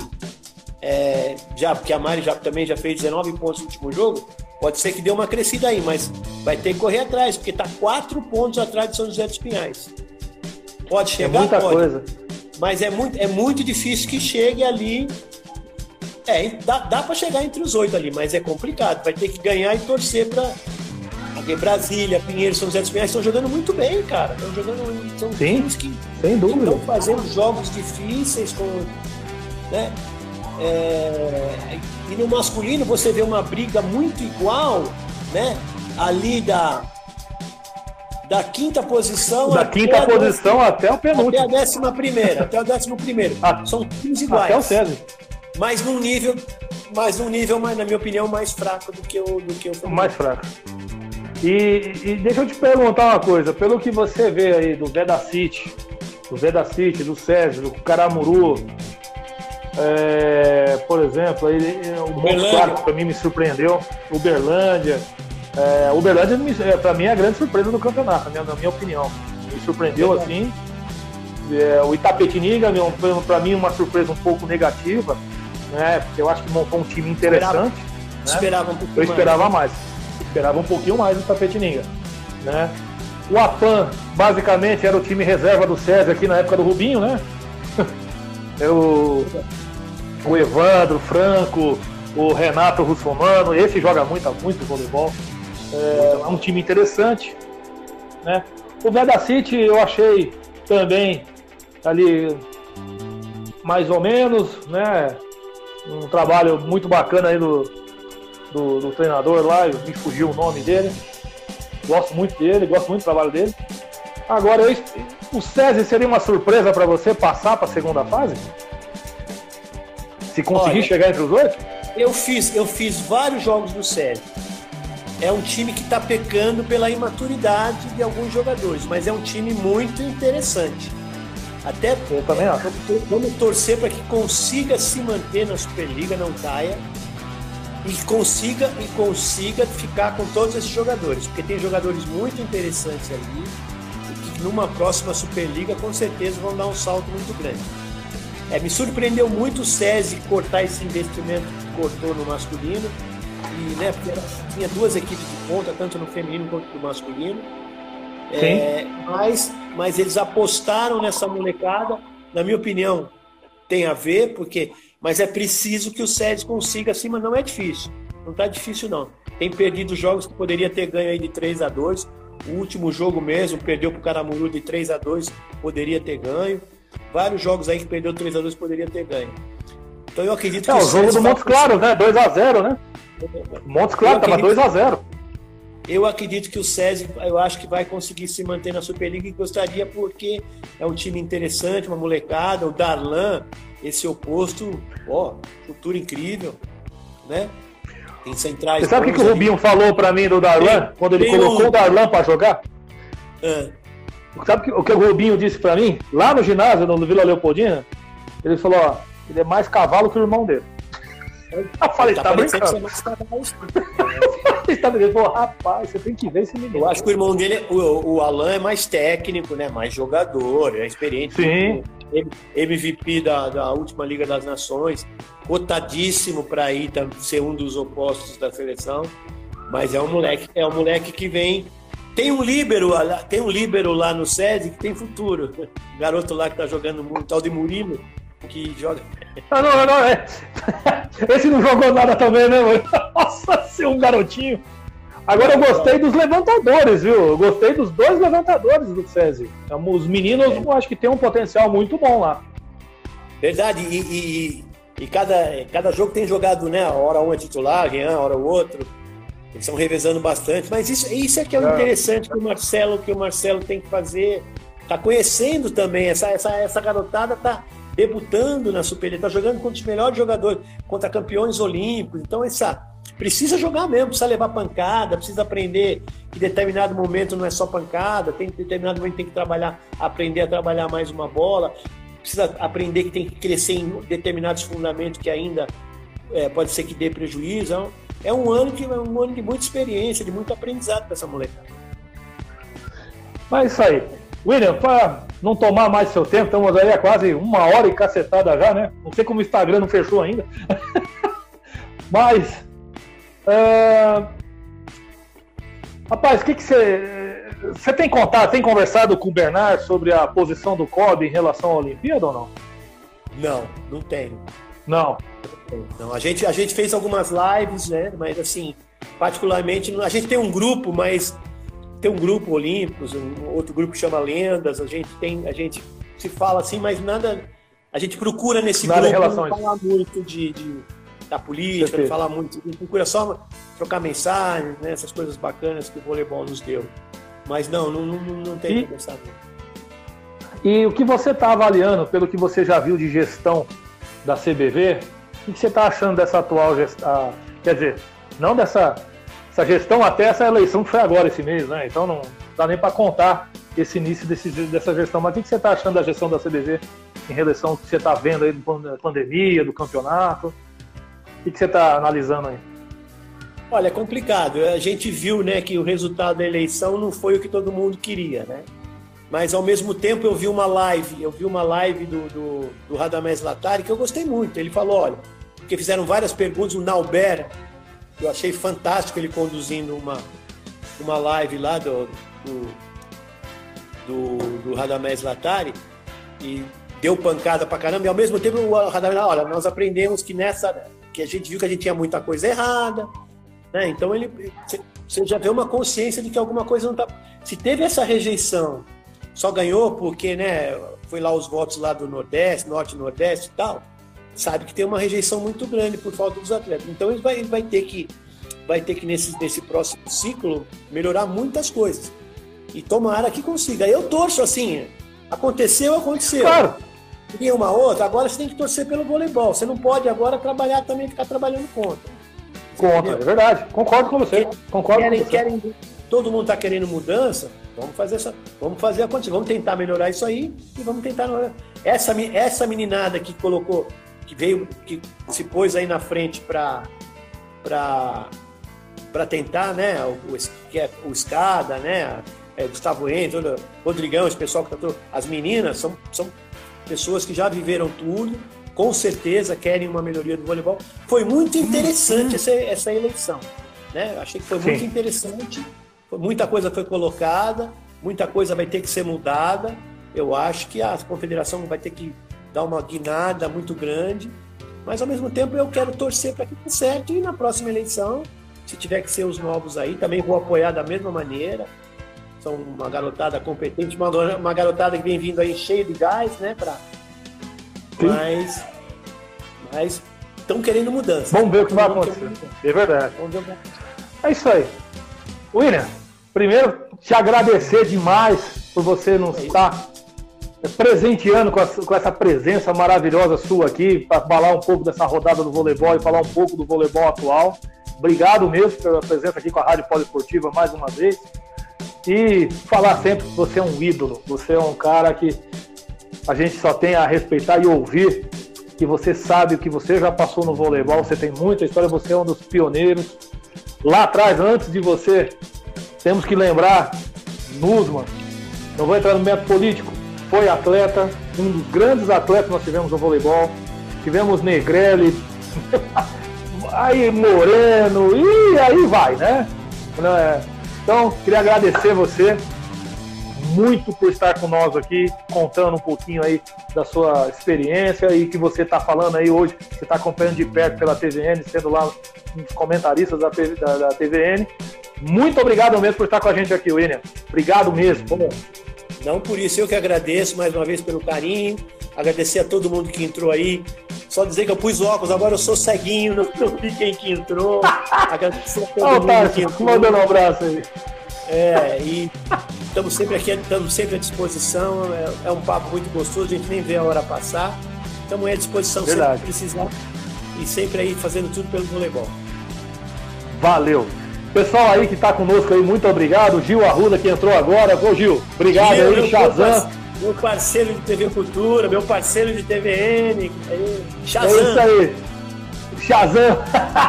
é, já, porque a Mari já, também já fez 19 pontos no último jogo, Pode ser que dê uma crescida aí, mas vai ter que correr atrás, porque está quatro pontos atrás de São José dos Pinhais. Pode é chegar, é muita pode. Coisa. Mas é muito, é muito difícil que chegue ali. É, dá, dá para chegar entre os oito ali, mas é complicado. Vai ter que ganhar e torcer para porque Brasília, Pinheiro, São José dos Pinhais estão jogando muito bem, cara. Estão jogando. São Sim, que sem dúvida. estão fazendo jogos difíceis com. Né? É, e no masculino você vê uma briga muito igual, né? Ali da, da quinta posição. Da quinta posição até o penúltimo. Até a décima primeira, até o décimo primeiro. A, São times iguais. Até o César. Mas num nível, mas num nível, na minha opinião, mais fraco do que o do que o Mais fraco. E, e, deixa eu te perguntar uma coisa, pelo que você vê aí do Veda City, do Veda City, do César, do Caramuru, é, por exemplo, ele, o Montes Claros para mim me surpreendeu, Uberlândia. É, Uberlândia, é, para mim, é a grande surpresa do campeonato, na minha opinião. Me surpreendeu assim. É, o Itapetininga, para mim, uma surpresa um pouco negativa, né? Porque eu acho que montou um time interessante. Esperava, né? um Eu esperava mais. Esperava um pouquinho mais do Tapetininga. Né? O Apan, basicamente, era o time reserva do César aqui na época do Rubinho, né? Eu, o Evandro, Franco, o Renato Russomano, esse joga muito, muito voleibol. É, é um time interessante. Né? O Veda City eu achei também ali mais ou menos, né? Um trabalho muito bacana aí do, do, do treinador lá, me fugiu o nome dele. Gosto muito dele, gosto muito do trabalho dele. Agora, eu, o César seria uma surpresa para você passar para a segunda fase? Se conseguir Olha, chegar entre os dois? Eu fiz, eu fiz vários jogos do César. É um time que está pecando pela imaturidade de alguns jogadores, mas é um time muito interessante. Até eu também acho. Vamos torcer para que consiga se manter na Superliga, não caia e consiga e consiga ficar com todos esses jogadores, porque tem jogadores muito interessantes ali que numa próxima Superliga com certeza vão dar um salto muito grande. É, me surpreendeu muito o SESI cortar esse investimento que cortou no masculino. E, né, tinha duas equipes de ponta, tanto no feminino quanto no masculino. É, mas, mas eles apostaram nessa molecada. Na minha opinião, tem a ver, porque mas é preciso que o SESI consiga acima, não é difícil. Não está difícil, não. Tem perdido jogos que poderia ter ganho aí de 3 a 2 O último jogo mesmo, perdeu para o Caramuru de 3 a 2 poderia ter ganho. Vários jogos aí que perdeu 3 a 2 poderia ter ganho. Então eu acredito que. É, o, jogo do Montes Claros, né? 2 a 0 né? Montes Claros estava 2 a 0 Eu acredito que o SESI, eu acho que vai conseguir se manter na Superliga e gostaria porque é um time interessante, uma molecada. O Darlan, esse oposto, ó, futuro incrível, né? Tem centrais. Você sabe o que, que o Rubinho falou para mim do Darlan, tem, quando ele colocou um... o Darlan para jogar? É. Sabe o que o Rubinho disse para mim? Lá no ginásio, no Vila Leopoldina, ele falou, ó, ele é mais cavalo que o irmão dele. Eu falei, tá, tá brincando. Ele falou, rapaz, você tem que ver esse menino. Eu acho que o irmão dele, o, o Alan é mais técnico, né? Mais jogador, é experiente. Sim. MVP da, da última Liga das Nações, cotadíssimo para ir ser um dos opostos da seleção. Mas é um moleque, é um moleque que vem. Tem um líbero, tem um líbero lá no SESI que tem futuro. O garoto lá que tá jogando muito, tal de Murilo, que joga. Ah, não, não, é. Esse não jogou nada também, né, mano? Nossa, ser um garotinho. Agora eu gostei dos levantadores, viu? Eu gostei dos dois levantadores do SESI. Os meninos, é. eu acho que tem um potencial muito bom lá. Verdade, e, e, e cada, cada jogo tem jogado, né? Hora um é titular, Rian, hora o outro. Eles estão revezando bastante, mas isso, isso é que é o interessante que o Marcelo, que o Marcelo tem que fazer. Tá conhecendo também, essa, essa, essa garotada tá debutando na Superliga, tá jogando contra os melhores jogadores, contra campeões olímpicos. Então, essa precisa jogar mesmo, precisa levar pancada, precisa aprender que determinado momento não é só pancada, tem determinado momento tem que trabalhar, aprender a trabalhar mais uma bola, precisa aprender que tem que crescer em determinados fundamentos que ainda é, pode ser que dê prejuízo. É um ano que é um ano de muita experiência, de muito aprendizado para essa molecada. Mas é isso aí. William, para não tomar mais seu tempo, estamos aí há quase uma hora e cacetada já, né? Não sei como o Instagram não fechou ainda. Mas Uh... Rapaz, o que você. Você tem contato, tem conversado com o Bernard sobre a posição do Kobe em relação à Olimpíada ou não? Não, não tenho. Não. Não, a gente, a gente fez algumas lives, né? Mas assim, particularmente, a gente tem um grupo, mas tem um grupo Olímpicos, um outro grupo que chama Lendas, a gente tem, a gente se fala assim, mas nada a gente procura nesse grupo não falar muito de, de da política, não falar muito, a gente procura só trocar mensagens, né, essas coisas bacanas que o voleibol nos deu. Mas não, não, não, não tem e, que conversar. E o que você está avaliando, pelo que você já viu de gestão da CBV, o que você está achando dessa atual gestão? Quer dizer, não dessa essa gestão até essa eleição que foi agora esse mês, né? Então não dá nem para contar esse início desse, dessa gestão. Mas o que você está achando da gestão da CBV em relação ao que você está vendo aí da pandemia, do campeonato? O que você está analisando aí? Olha, é complicado. A gente viu né, que o resultado da eleição não foi o que todo mundo queria, né? Mas ao mesmo tempo eu vi uma live, eu vi uma live do, do, do Radamés Latari que eu gostei muito. Ele falou, olha, porque fizeram várias perguntas, o Nauber, eu achei fantástico ele conduzindo uma, uma live lá do, do, do, do Radamés Latari e deu pancada pra caramba, e ao mesmo tempo o Radamés, olha, nós aprendemos que nessa, que a gente viu que a gente tinha muita coisa errada, né? Então ele, você já vê uma consciência de que alguma coisa não tá. Se teve essa rejeição, só ganhou porque, né? Foi lá os votos lá do Nordeste, Norte Nordeste e tal. Sabe que tem uma rejeição muito grande por falta dos atletas. Então ele vai, ele vai ter que, vai ter que nesse, nesse próximo ciclo melhorar muitas coisas. E tomara que consiga. Eu torço assim. Aconteceu, aconteceu. Claro. Uma outra, agora você tem que torcer pelo voleibol. Você não pode agora trabalhar também, ficar trabalhando contra. Contra, é verdade. Concordo com você. Concordo querem, com você. Querem, todo mundo está querendo mudança. Vamos fazer essa, vamos fazer a conta, vamos tentar melhorar isso aí e vamos tentar essa essa meninada que colocou, que veio, que se pôs aí na frente para para para tentar, né, o, que é o escada, né, é, Gustavo Enzo, Rodrigão, esse pessoal que tá as meninas são, são pessoas que já viveram tudo com certeza querem uma melhoria do voleibol. Foi muito interessante essa, essa eleição. Né? Achei que foi Sim. muito interessante. Muita coisa foi colocada, muita coisa vai ter que ser mudada. Eu acho que a confederação vai ter que dar uma guinada muito grande. Mas ao mesmo tempo eu quero torcer para que dê certo e na próxima eleição, se tiver que ser os novos aí, também vou apoiar da mesma maneira. São uma garotada competente, uma, uma garotada que vem vindo aí cheia de gás, né, para mas, mas estão querendo mudança. Vamos ver o que vai acontecer. É verdade. É isso aí. William, primeiro te agradecer demais por você nos é estar presenteando com, a, com, essa presença maravilhosa sua aqui, para falar um pouco dessa rodada do voleibol e falar um pouco do voleibol atual. Obrigado mesmo pela presença aqui com a Rádio Poliesportiva mais uma vez. E falar sempre que você é um ídolo, você é um cara que a gente só tem a respeitar e ouvir que você sabe o que você já passou no voleibol, você tem muita história, você é um dos pioneiros. Lá atrás, antes de você, temos que lembrar, Nusman, não vou entrar no método político, foi atleta, um dos grandes atletas que nós tivemos no voleibol. Tivemos Negrelli, aí Moreno, e aí vai, né? Então, queria agradecer você muito por estar com nós aqui, contando um pouquinho aí da sua experiência e que você está falando aí hoje, você está acompanhando de perto pela TVN, sendo lá um dos comentaristas da, da, da, TVN. Muito obrigado mesmo por estar com a gente aqui, William. Obrigado mesmo. Bom, não por isso, eu que agradeço mais uma vez pelo carinho, agradecer a todo mundo que entrou aí. Só dizer que eu pus óculos, agora eu sou ceguinho, não, não vi quem que entrou. agradecer a todo oh, mundo que entrou. Mandando um abraço aí. É, e estamos sempre aqui, estamos sempre à disposição. É, é, um papo muito gostoso, a gente nem vê a hora passar. Estamos à disposição Verdade. sempre que precisar e sempre aí fazendo tudo pelo voleibol. Valeu. Pessoal aí que está conosco aí, muito obrigado. Gil Arruda que entrou agora. Ô Gil, obrigado Gil, aí, Shazam. Meu parceiro de TV Cultura, meu parceiro de TVN. Shazam. É isso aí. Shazam.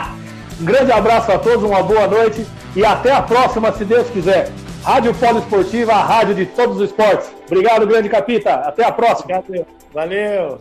um grande abraço a todos, uma boa noite e até a próxima, se Deus quiser. Rádio Polo Esportiva, a rádio de todos os esportes. Obrigado, grande capita. Até a próxima. Valeu.